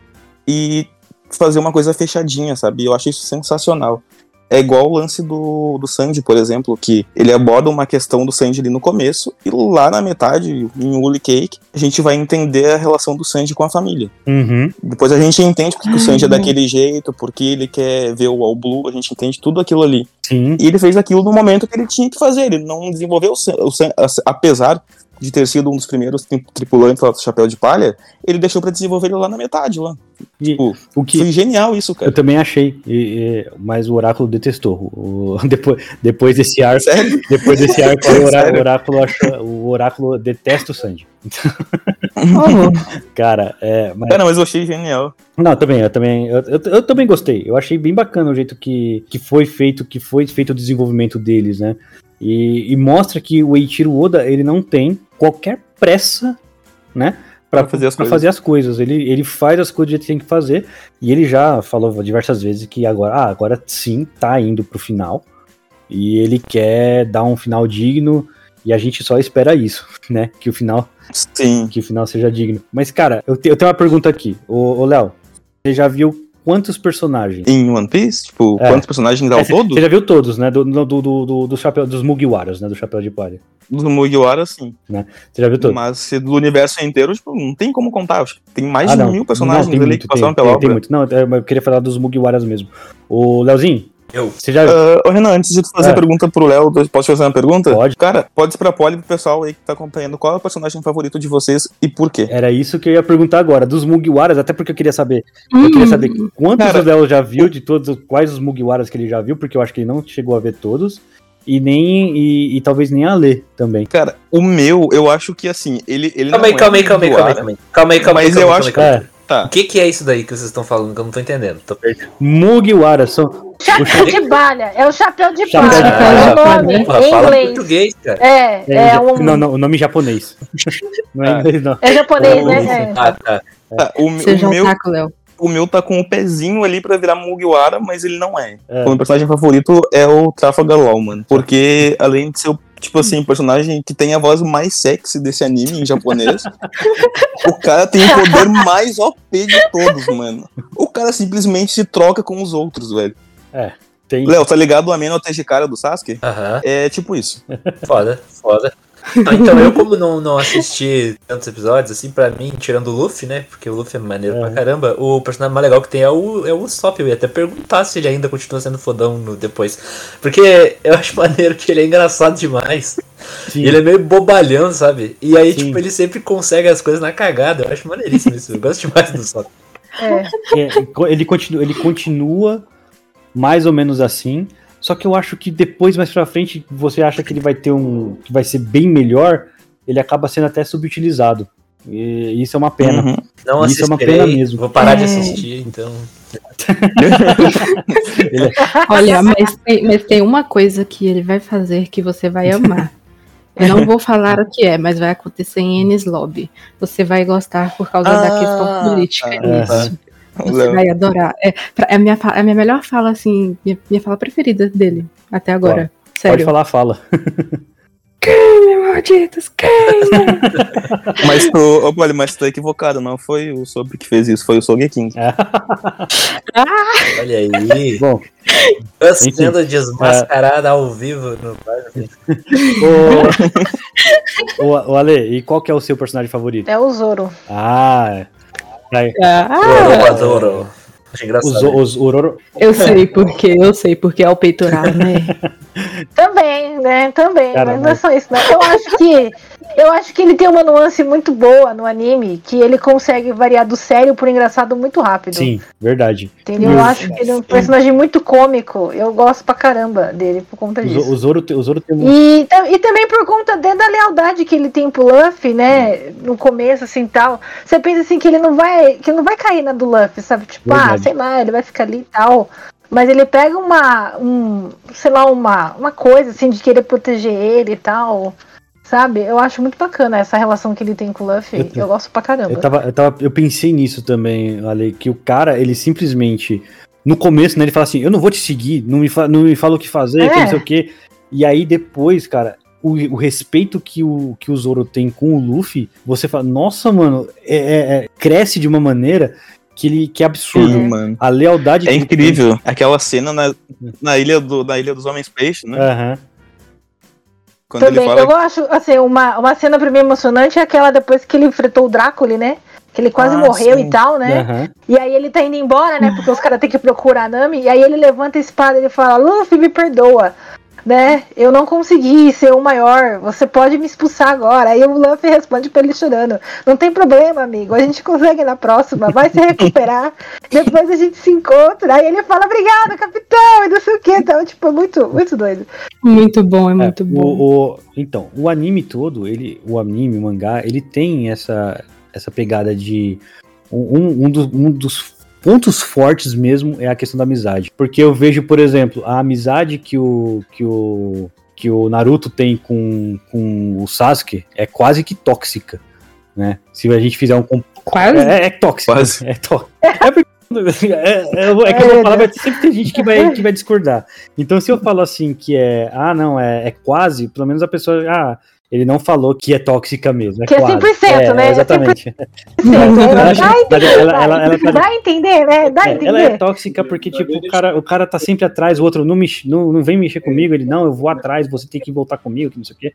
e fazer uma coisa fechadinha, sabe? Eu acho isso sensacional. É igual o lance do, do Sanji, por exemplo, que ele aborda uma questão do Sanji ali no começo, e lá na metade, em Woolly Cake, a gente vai entender a relação do Sanji com a família. uhum, Depois a gente entende porque o Sanji é daquele jeito, porque ele quer ver o All Blue, a gente entende tudo aquilo ali. sim, E ele fez aquilo no momento que ele tinha que fazer. Ele não desenvolveu o Sam- apesar de ter sido um dos primeiros tri- tripulantes lá do Chapéu de Palha, ele deixou pra desenvolver ele lá na metade lá. E Tipo, o que foi genial isso, eu cara. também achei, e- e- mas o Oráculo detestou. O- (laughs) depois, depois desse arco, Sério? depois desse arco, o, Orá- o Oráculo achou- o Oráculo detesta o. Oh, (laughs) Cara, é, mas Cara, mas eu achei genial. Não, também, eu também, eu, eu, eu também gostei. Eu achei bem bacana o jeito que, que foi feito, que foi feito o desenvolvimento deles, né? E, e mostra que o Eiichiro Oda, ele não tem qualquer pressa, né? Pra, Pra fazer as pra coisas. fazer as coisas. Ele, ele faz as coisas do jeito que tem que fazer. E ele já falou diversas vezes que agora, ah, agora sim, tá indo pro final. E ele quer dar um final digno. E a gente só espera isso, (laughs) né? Que o final Sim. que o final seja digno. Mas, cara, eu, te- eu tenho uma pergunta aqui. Ô, ô Léo, você já viu quantos personagens? Em One Piece, tipo, É. quantos personagens É, ao você- todo? Você já viu todos, né? Do, do, do, do, do chapéu, dos Mugiwaras, né? Do chapéu de palha. Do Mugiwara, sim. Você já viu todos? Mas se do universo inteiro, tipo, não tem como contar. Acho que tem mais Ah, de mil personagens Não, tem ali muito, que passaram tem, pela tem, tem obra. muito. Não, é, eu queria falar dos Mugiwaras mesmo. Ô, Leozinho, Eu. você já Ah, ô, Renan, antes de fazer É. a pergunta pro Léo, posso fazer uma pergunta? Pode. Cara, pode ser pra Poli pro pessoal aí que tá acompanhando. Qual é o personagem favorito de vocês e por quê? Era isso que eu ia perguntar agora, dos Mugiwaras, até porque eu queria saber. Eu hum, queria saber quantos Cara- o Léo já viu, de todos, quais os Mugiwaras que ele já viu, porque eu acho que ele não chegou a ver todos. E nem. E, e talvez nem a ler também. Cara, o meu, eu acho que assim, ele. ele Calma aí, é calma aí, calma aí, calma aí, Mugiwara, calma aí. Calma aí, calma aí, Mas calma eu aí, acho calma aí. É, Tá. O que, que é isso daí que vocês estão falando que eu não tô entendendo? Tô perdido. Mugiwaras são. Chapéu de palha. É o chapéu de Chapéu palha. de palha. É o nome Porra, em fala inglês. português, cara. É, é um. Não, não, o nome é japonês. (laughs) Não é inglês, não. É japonês, né? É. Ah, tá. Tá, o, Seja o um meu, taco, Léo. o meu tá com o pezinho ali pra virar Mugiwara, mas ele não é. É. O meu personagem favorito é o Trafalgar Law, mano. Porque além de ser, o, tipo assim, um personagem que tem a voz mais sexy desse anime em japonês, (laughs) o cara tem o poder mais OP de todos, mano. O cara simplesmente se troca com os outros, velho. Tem. Léo, tá ligado o Ameno Tejikara do Sasuke? Aham. É tipo isso. (laughs) Foda, foda. Ah, então eu, como não, não assisti tantos episódios, assim, pra mim, tirando o Luffy, né? Porque o Luffy é maneiro pra É. caramba, o personagem mais legal que tem é o, é o Usopp. Eu ia até perguntar se ele ainda continua sendo fodão no, depois. Porque eu acho maneiro que ele é engraçado demais. Sim. Ele é meio bobalhão, sabe? E aí, Sim. tipo, ele sempre consegue as coisas na cagada. Eu acho maneiríssimo isso. Eu gosto demais do Usopp. É. É, ele, continua, ele continua mais ou menos assim. Só que eu acho que depois, mais pra frente, você acha que ele vai ter um. que vai ser bem melhor, ele acaba sendo até subutilizado. E isso é uma pena. Uhum. Não Isso é uma pena mesmo. Vou parar de É. assistir, então. (laughs) Olha, mas tem, mas tem uma coisa que ele vai fazer que você vai amar. Eu não vou falar o que é, mas vai acontecer em Enes Lobby. Você vai gostar por causa da Ah, questão política. tá. Isso. Você Léo. vai adorar. É, pra- é, a minha, é a minha melhor fala, assim, minha, minha fala preferida dele, até agora. Pode Sério. falar, fala. (laughs) Queime, malditos, queime! (laughs) Mas tu, ô, Polly, mas tu tá equivocado, não foi o Sob que fez isso, foi o Sogeking. Olha aí. Bom, Eu sendo desmascarada ao vivo no o, o, o Ale, e qual que é o seu personagem favorito? É o Zoro. Ah, é. Eu adoro. Acho Os, engraçado. os Ororo. Eu sei porque, eu sei porque é o peitoral, né? (laughs) Também, né? Também, Cara, mas não é só isso, né? Eu acho que eu acho que ele tem uma nuance muito boa no anime, que ele consegue variar do sério pro engraçado muito rápido. Sim, verdade. Entendeu? Eu acho que ele é um personagem muito cômico. Eu gosto pra caramba dele por conta disso. O Zoro, o Zoro tem um. E, e também por conta de- da lealdade que ele tem pro Luffy, né? No começo, assim, tal. Você pensa assim que ele não vai. Que não vai cair na do Luffy, sabe? Tipo, ah, Verdade. sei lá, ele vai ficar ali e tal. Mas ele pega uma. Um, sei lá, uma, uma coisa assim de querer proteger ele e tal. Sabe? Eu acho muito bacana essa relação que ele tem com o Luffy. Eu, gosto pra caramba. Eu, tava, eu, tava, eu pensei nisso também, Ale, que o cara, ele simplesmente. No começo, né, ele fala assim: Eu não vou te seguir, não me, fa não me fala o que fazer, que É. não sei o quê. E aí depois, cara, o, o respeito que o, que o Zoro tem com o Luffy, você fala: Nossa, mano, é- é- é- cresce de uma maneira que, ele, que é absurdo. Sim, mano. A lealdade É que ele tem- incrível. Aquela cena na, na, ilha, do, na ilha dos Homens Peixe, né? Aham. Quando ele Também, fala eu acho, assim, uma, uma cena pra mim emocionante é aquela depois que ele enfrentou o Drácula, né? Que ele quase Ah, morreu sim. e tal, né? aham. E aí ele tá indo embora, né? Porque os caras têm que procurar a Nami. E aí ele levanta a espada e ele fala, Luffy, me perdoa. Né? Eu não consegui ser o maior. Você pode me expulsar agora. Aí o Luffy responde pra ele chorando. Não tem problema, amigo. A gente consegue na próxima. Vai se recuperar. (laughs) Depois a gente se encontra. Aí ele fala, obrigada, capitão. E não sei o que. Então, tipo, é muito, muito doido. Muito bom, é É, muito bom. o- o- então, o anime todo, ele, o anime, o mangá, ele tem essa, essa pegada de. Um, um, dos, um dos pontos fortes mesmo é a questão da amizade. Porque eu vejo, por exemplo, a amizade que o. Que o que o Naruto tem com, com o Sasuke é quase que tóxica, né? Se a gente fizer um Quase. é, é tóxico. Quase. É tóxico. (laughs) É, porque- é, é, é que eu vou falar, vai sempre tem gente que vai, que vai discordar. Então, se eu falo assim que é, ah, não, é, é quase, pelo menos a pessoa, ah, ele não falou que é tóxica mesmo. É Que é quase. 100%, né? É Exatamente. (laughs) Ela dá a mas entender, ela- vai. ela- ela tá- Dá a entender, né? Dá a É, entender. ela é tóxica porque, tipo, o cara, o cara tá sempre atrás, o outro não, mexe, não, não vem mexer comigo, ele, não, eu vou atrás, você tem que voltar comigo, que não sei o quê.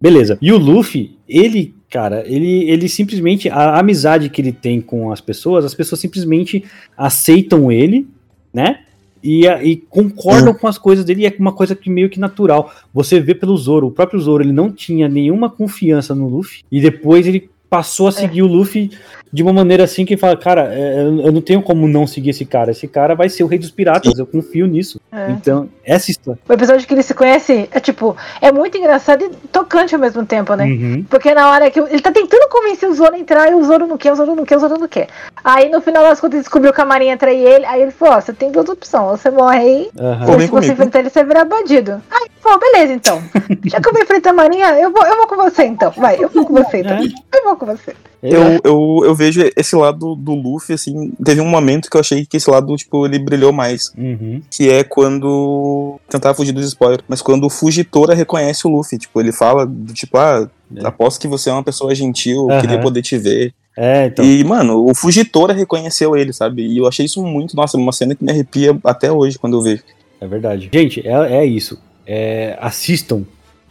Beleza. E o Luffy, ele, cara, ele, ele simplesmente, a amizade que ele tem com as pessoas, as pessoas simplesmente aceitam ele, né? E, a- e concordam com as coisas dele, e é uma coisa que meio que natural. Você vê pelo Zoro, o próprio Zoro, ele não tinha nenhuma confiança no Luffy, e depois ele passou a seguir o Luffy de uma maneira assim que fala, cara, é, eu eu não tenho como não seguir esse cara. Esse cara vai ser o rei dos piratas, eu confio nisso. É. Então, essa história. O episódio que ele se conhece é tipo, é muito engraçado e tocante ao mesmo tempo, né? Uhum. Porque na hora que ele tá tentando convencer o Zoro a entrar e o Zoro não quer, o Zoro não quer, o Zoro não quer. Aí no final das contas ele descobriu que a Marinha trai ele, aí ele falou, ó, você tem duas opções, você morre aí, Aham. Ou se você comigo. enfrentar ele, você vai virar bandido. Aí ele falou, beleza então. (laughs) Já que eu vou enfrentar a Marinha, eu vou, eu vou com você então. Vai, eu vou com você então. Eu vou com você. Eu, eu, eu vejo esse lado do Luffy, assim, teve um momento que eu achei que esse lado, tipo, ele brilhou mais. Uhum. Que é quando. Tentar fugir dos spoilers. Mas quando o Fugitora reconhece o Luffy. Tipo, ele fala do tipo, ah, É. aposto que você é uma pessoa gentil, Aham. queria poder te ver. É, então. E, mano, o Fugitora reconheceu ele, sabe? E eu achei isso muito, nossa, uma cena que me arrepia até hoje quando eu vejo. É verdade. Gente, é, é isso. É, assistam.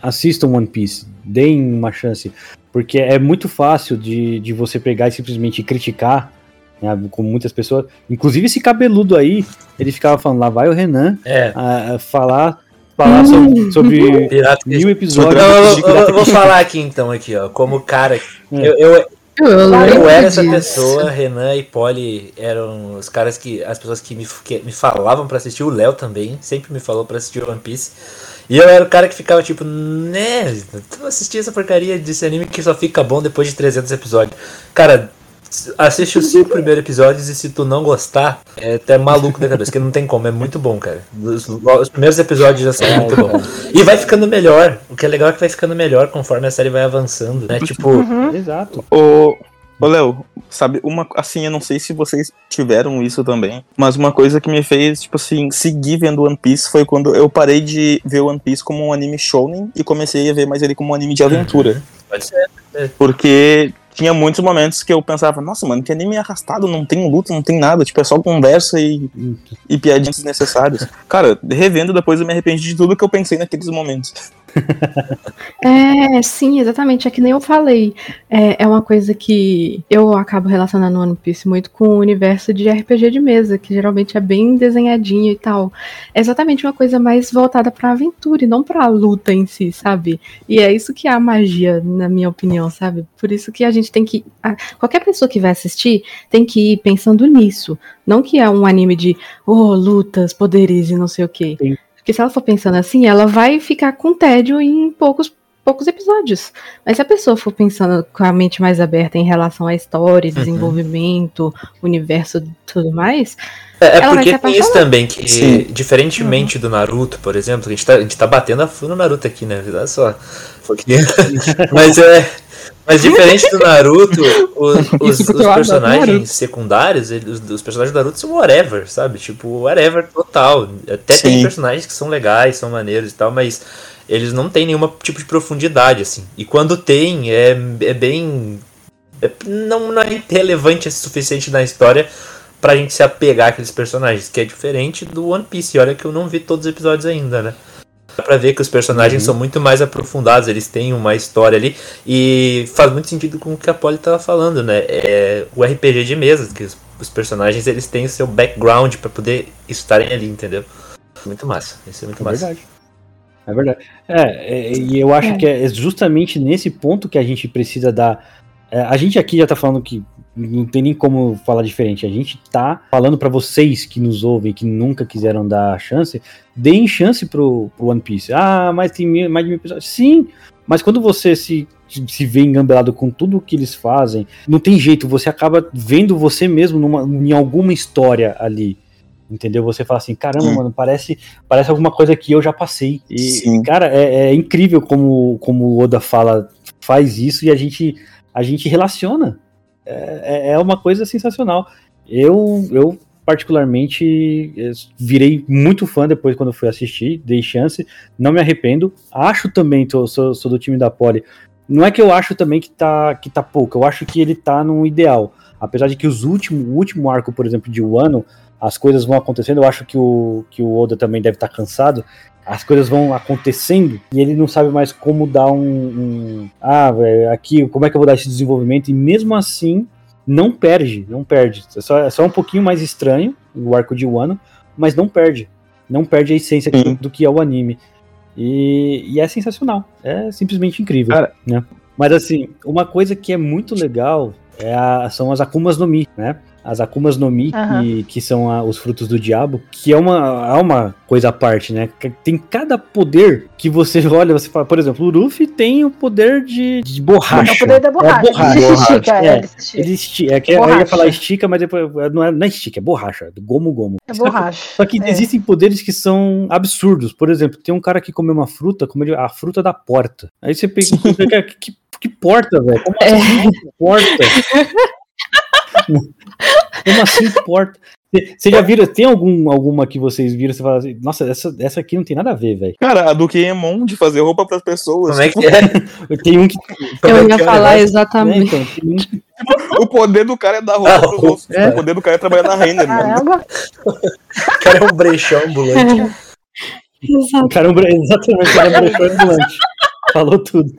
Assistam One Piece. Deem uma chance. Porque é muito fácil de, de você pegar e simplesmente criticar, né, como muitas pessoas. Inclusive esse cabeludo aí, ele ficava falando, lá vai o Renan É. a, a falar, falar sobre, sobre (laughs) Pirata mil episódios. Não, eu, eu- eu vou falar aqui então, aqui, ó. Como cara. Eu, eu, Eu, eu era essa disso. pessoa, Renan e Polly eram os caras que. As pessoas que me, que me falavam pra assistir, o Léo também, sempre me falou pra assistir One Piece. E eu era o cara que ficava tipo, né, tu assistir essa porcaria desse anime que só fica bom depois de 300 episódios. Cara, assiste os cinco primeiros episódios e se tu não gostar, é até maluco da cabeça, que não tem como, é muito bom, cara. Os, os primeiros episódios já são muito bons. E vai ficando melhor. O que é legal é que vai ficando melhor conforme a série vai avançando, né? Tipo, Exato. Ô, ô Léo, sabe, uma assim, eu não sei se vocês tiveram isso também, mas uma coisa que me fez, tipo assim, seguir vendo One Piece foi quando eu parei de ver One Piece como um anime shounen e comecei a ver mais ele como um anime de aventura. pode ser. Porque tinha muitos momentos que eu pensava, nossa, mano, que anime arrastado, não tem luta, não tem nada, tipo, é só conversa e, e piadinhas desnecessárias. Cara, revendo depois eu me arrependi de tudo que eu pensei naqueles momentos. (laughs) É, sim, exatamente. É que nem eu falei. É, é uma coisa que eu acabo relacionando One Piece muito com o universo de RPG de mesa, que geralmente é bem desenhadinho e tal. É exatamente uma coisa mais voltada pra aventura e não pra luta em si, sabe? E é isso que é a magia, na minha opinião, sabe? Por isso que a gente tem que. a- qualquer pessoa que vai assistir tem que ir pensando nisso. Não que é um anime de, oh, lutas, poderes e não sei o quê. Sim. Porque se ela for pensando assim, ela vai ficar com tédio em poucos, poucos episódios. Mas se a pessoa for pensando com a mente mais aberta em relação à história, desenvolvimento, universo e tudo mais, É, é porque tem isso também, que Sim. diferentemente do Naruto, por exemplo, a gente tá, a gente tá batendo a fundo no Naruto aqui, né? Olha só. Um. (laughs) Mas é. Mas diferente do Naruto, (laughs) os, os- os personagens secundários, eles- os, os personagens do Naruto são whatever, sabe? Tipo, whatever total. Até tem Sim. personagens que são legais, são maneiros e tal, mas eles não têm nenhum tipo de profundidade, assim. E quando tem, é, é bem. é- não, não é relevante o suficiente na história pra gente se apegar àqueles personagens, que é diferente do One Piece. Olha que eu não vi todos os episódios ainda, né? Dá pra ver que os personagens são muito mais aprofundados, eles têm uma história ali. E faz muito sentido com o que a Polly tava falando, né? É o RPG de mesa, que os, os personagens eles têm o seu background pra poder estarem ali, entendeu? Muito massa. Isso é muito É massa. verdade. É verdade. É, é, e eu acho É. que é justamente nesse ponto que a gente precisa dar. é, a gente aqui já tá falando que não tem nem como falar diferente. A gente tá falando pra vocês que nos ouvem, que nunca quiseram dar chance, deem chance pro, pro One Piece. Ah, mas tem mil- mais de mil episódios. Sim, mas quando você se, se vê engambelado com tudo que eles fazem, não tem jeito, você acaba vendo você mesmo numa, em alguma história ali. Entendeu? Você fala assim, caramba, Sim. mano, parece, parece alguma coisa que eu já passei. E, Sim. cara, é, é incrível como, como o Oda fala, faz isso e a gente, a gente relaciona. É, é- é uma coisa sensacional. Eu, eu particularmente, eh, virei muito fã depois quando fui assistir, dei chance, não me arrependo. Acho também, tô- sou, sou do time da Poli. Não é que eu acho também que tá, que tá pouco, eu acho que ele tá no ideal. Apesar de que os últimos, o último arco, por exemplo, de Wano, as coisas vão acontecendo, eu acho que o, que o Oda também deve estar cansado. As coisas vão acontecendo e ele não sabe mais como dar um. um- ah, velho, aqui, como é que eu vou dar esse desenvolvimento? E mesmo assim, não perde, não perde. É só, é só um pouquinho mais estranho o arco de Wano, mas não perde. Não perde a essência Sim. do que é o anime. E, e é sensacional. É simplesmente incrível. Cara, né? Mas assim, uma coisa que é muito legal é a- são as Akumas no Mi, né? As Akumas no Mi, Aham. que, que são a- os frutos do diabo, que é uma, é uma coisa à parte, né? Tem cada poder que você (laughs) olha, você fala, por exemplo, o Luffy tem o poder de, de borracha. É o poder da borracha. É borracha. Ele se estica, É, é, ele se estica. Ele esti- é que eu ia Borracha. falar estica, mas depois não é, não é estica, é borracha, é gomo gomo. É borracha. Só que É. existem poderes que são absurdos. Por exemplo, tem um cara que comeu uma fruta, comeu a fruta da porta. Aí você pega que, que, que porta, velho? Como É. assim porta? (laughs) Como assim porta? Você já viram? Tem algum, alguma que vocês viram? Você fala assim, nossa, essa, essa aqui não tem nada a ver, velho. Cara, a do Kiemon de fazer roupa pras pessoas. Como é que é? (laughs) Tem um que. Como é Eu ia é o falar né, exatamente. então, tem um- O poder do cara é dar roupa Ah, pros outros. é. O poder do cara é trabalhar na Renner, mano. O cara é um brechão ambulante. Exato. Caramba, exatamente, o cara é (laughs) brechó ambulante. Falou tudo.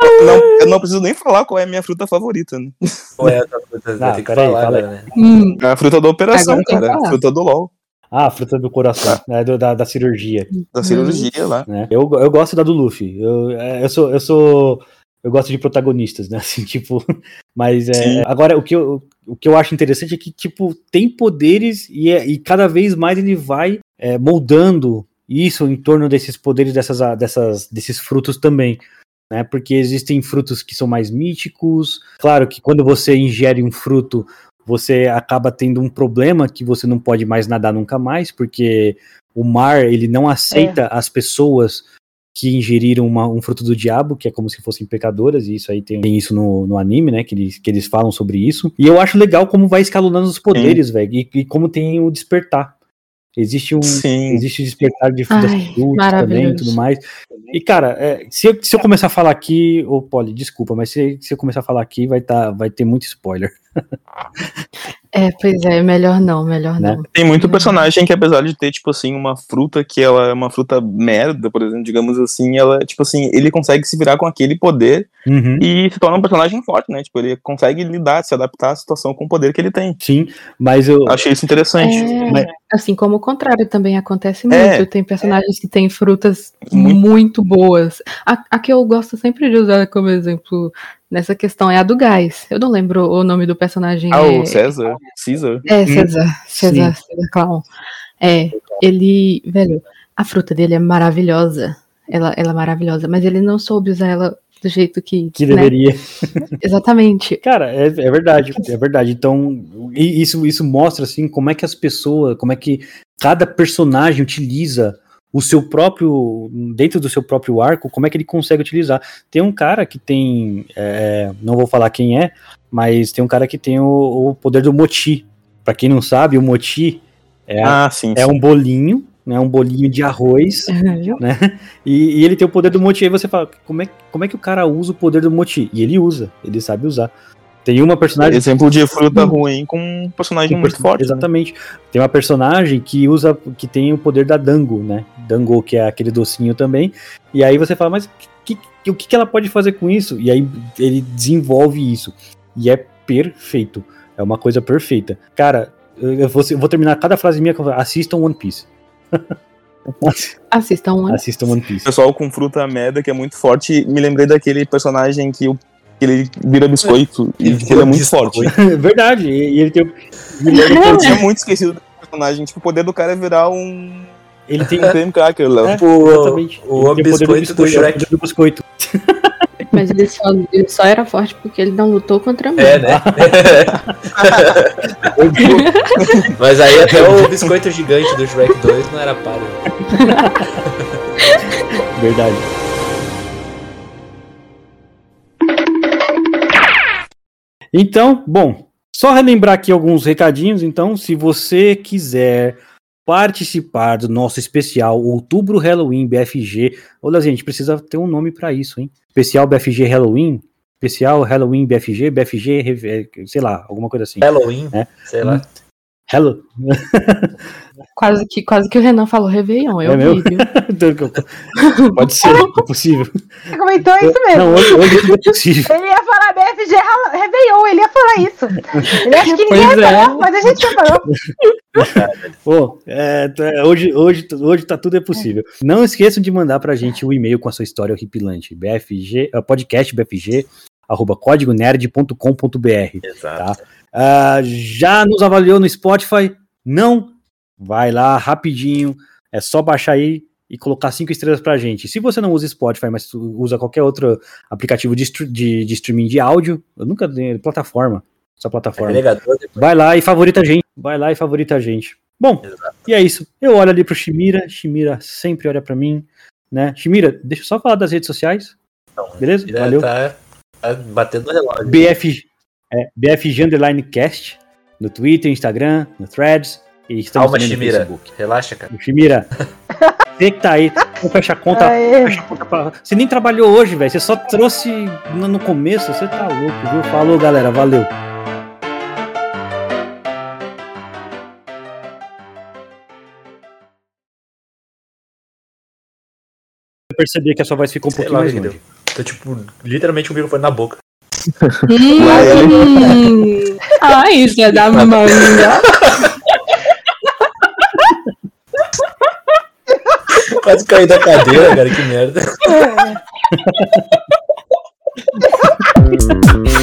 Não, eu não preciso nem falar qual é a minha fruta favorita. Né? Ou é essa fruta? Que peraí, falar fala né? Hum, É a fruta da operação, cara. A fruta do LOL. Ah, a fruta do coração, né, do- da, da cirurgia. Da cirurgia lá. né? Eu, eu gosto da do Luffy. Eu, é, eu sou. Eu sou. Eu gosto de protagonistas, né? (laughs) Assim, tipo. Mas é. Sim. Agora, o que, eu, o que eu acho interessante é que, tipo, tem poderes e, é- e cada vez mais ele vai é, moldando isso em torno desses poderes, dessas, dessas, desses frutos também. Né, porque existem frutos que são mais míticos. Claro que quando você ingere um fruto, você acaba tendo um problema que você não pode mais nadar nunca mais, porque o mar ele não aceita as pessoas que ingeriram uma- um fruto do diabo, que é como se fossem pecadoras, e isso aí tem, tem isso no, no anime, né? Que eles, que eles falam sobre isso. E eu acho legal como vai escalonando os poderes, velho, e, e como tem o despertar. Existe um, Sim. existe o despertar de frutas também e tudo mais. E, cara, é, se, eu, se eu começar a falar aqui, ô Polly, desculpa, mas se, se eu começar a falar aqui, vai, tá, vai ter muito spoiler. É, pois é, melhor não, melhor Né? não. Tem muito personagem que, apesar de ter, tipo assim, uma fruta que ela é uma fruta merda, por exemplo, digamos assim, ela, tipo assim, ele consegue se virar com aquele poder Uhum. e se torna um personagem forte, né? Tipo, ele consegue lidar, se adaptar à situação com o poder que ele tem. Sim, mas eu. Achei isso interessante. É, Mas- assim como o contrário também acontece muito. É, Tem personagens que têm frutas Muito. muito, boas. A, a que eu gosto sempre de usar como exemplo nessa questão é a do gás. Eu não lembro o nome do personagem. Ah, é, o César, Caesar. É, César. César, Sim. César Clown. É, ele, velho, a fruta dele é maravilhosa. Ela, ela é maravilhosa, mas ele não soube usar ela do jeito que. Que né? deveria. (laughs) Exatamente. Cara, é, é verdade, é verdade. Então, isso, isso mostra assim como é que as pessoas, como é que cada personagem utiliza o seu próprio, dentro do seu próprio arco, como é que ele consegue utilizar. Tem um cara que tem, é, não vou falar quem é, mas tem um cara que tem o, o poder do moti. Pra quem não sabe, o moti é, Ah, sim. é sim. um bolinho, né, um bolinho de arroz (laughs) e, e ele tem o poder do Moti. Aí você fala, como é, como é que o cara usa o poder do Moti? E ele usa, ele sabe usar. Tem uma personagem. Exemplo de fruta ruim com um personagem muito forte. né? Exatamente. Tem uma personagem que usa, que tem o poder da Dango, né? Dango, que é aquele docinho também. E aí você fala, mas que, que- o que, que ela pode fazer com isso? E aí ele desenvolve isso. E é perfeito. É uma coisa perfeita. Cara, eu vou, eu vou terminar cada frase minha com assistam One Piece. (laughs) Assistam um. Assistam One Piece. Pessoal com fruta merda que é muito forte. Me lembrei daquele personagem que, o- que ele vira biscoito e que ele é muito forte. (laughs) Verdade. E, e ele tem, o- (laughs) Eu tinha muito esquecido do personagem. Tipo, o poder do cara é virar um. Ele tem (laughs) Um creme cracker lá. É, O, exatamente. o poder biscoito do o Shrek. poder do biscoito. (laughs) Mas ele só, ele só era forte porque ele não lutou contra mim. É, né? (laughs) Mas aí até o biscoito gigante do Shrek 2 não era páreo. Verdade. Então, bom, só relembrar aqui alguns recadinhos. Então, se você quiser participar do nosso especial Outubro Halloween BFG, olha, gente, precisa ter um nome para isso, hein? Especial BFG Halloween, especial Halloween BFG, BFG, sei lá, alguma coisa assim. Halloween, É. sei lá. Hello. Quase que, quase que o Renan falou Réveillon, (laughs) eu É meu? vi, viu? Pode ser, é possível. Você comentou isso mesmo. Não, hoje, hoje tudo é possível. Ele ia falar BFG Réveillon, ele ia falar isso. Ele acha que ninguém Pois é. reparou, mas a gente reparou. Pô, (laughs) é, é, hoje, hoje, hoje tá tudo é possível. Não esqueçam de mandar pra gente o e-mail com a sua história horripilante. BFG, eh, podcast BFG, arroba códigonerd.com.br. Exato. Ah, já nos avaliou no Spotify? Não? Vai lá rapidinho. É só baixar aí e colocar cinco estrelas pra gente. Se você não usa Spotify, mas usa qualquer outro aplicativo de, de, de streaming de áudio, eu nunca tenho plataforma. Essa plataforma. Vai lá e favorita a gente. Vai lá e favorita a gente. Bom, e é isso. Eu olho ali pro Shimira. Shimira sempre olha pra mim. Né? Shimira, deixa eu só falar das redes sociais. Beleza? Ele Valeu. Tá, tá batendo no relógio. BF, é, BFG Underline Cast. No Twitter, Instagram, no Threads. E estamos Calma, no Shimira. Facebook. Relaxa, cara. Shimira, você que tá aí, vamos fechar a conta. Fecha a conta pra- Você nem trabalhou hoje, velho. Você só trouxe no começo. Você tá louco, viu? Falou, galera. Valeu. Eu percebi que a sua voz ficou um Sei pouquinho lá mais longe. deu. Tipo, literalmente o microfone na boca. Hum, ah, isso é da manga. Quase caí da cadeira, cara, que merda. É. (laughs)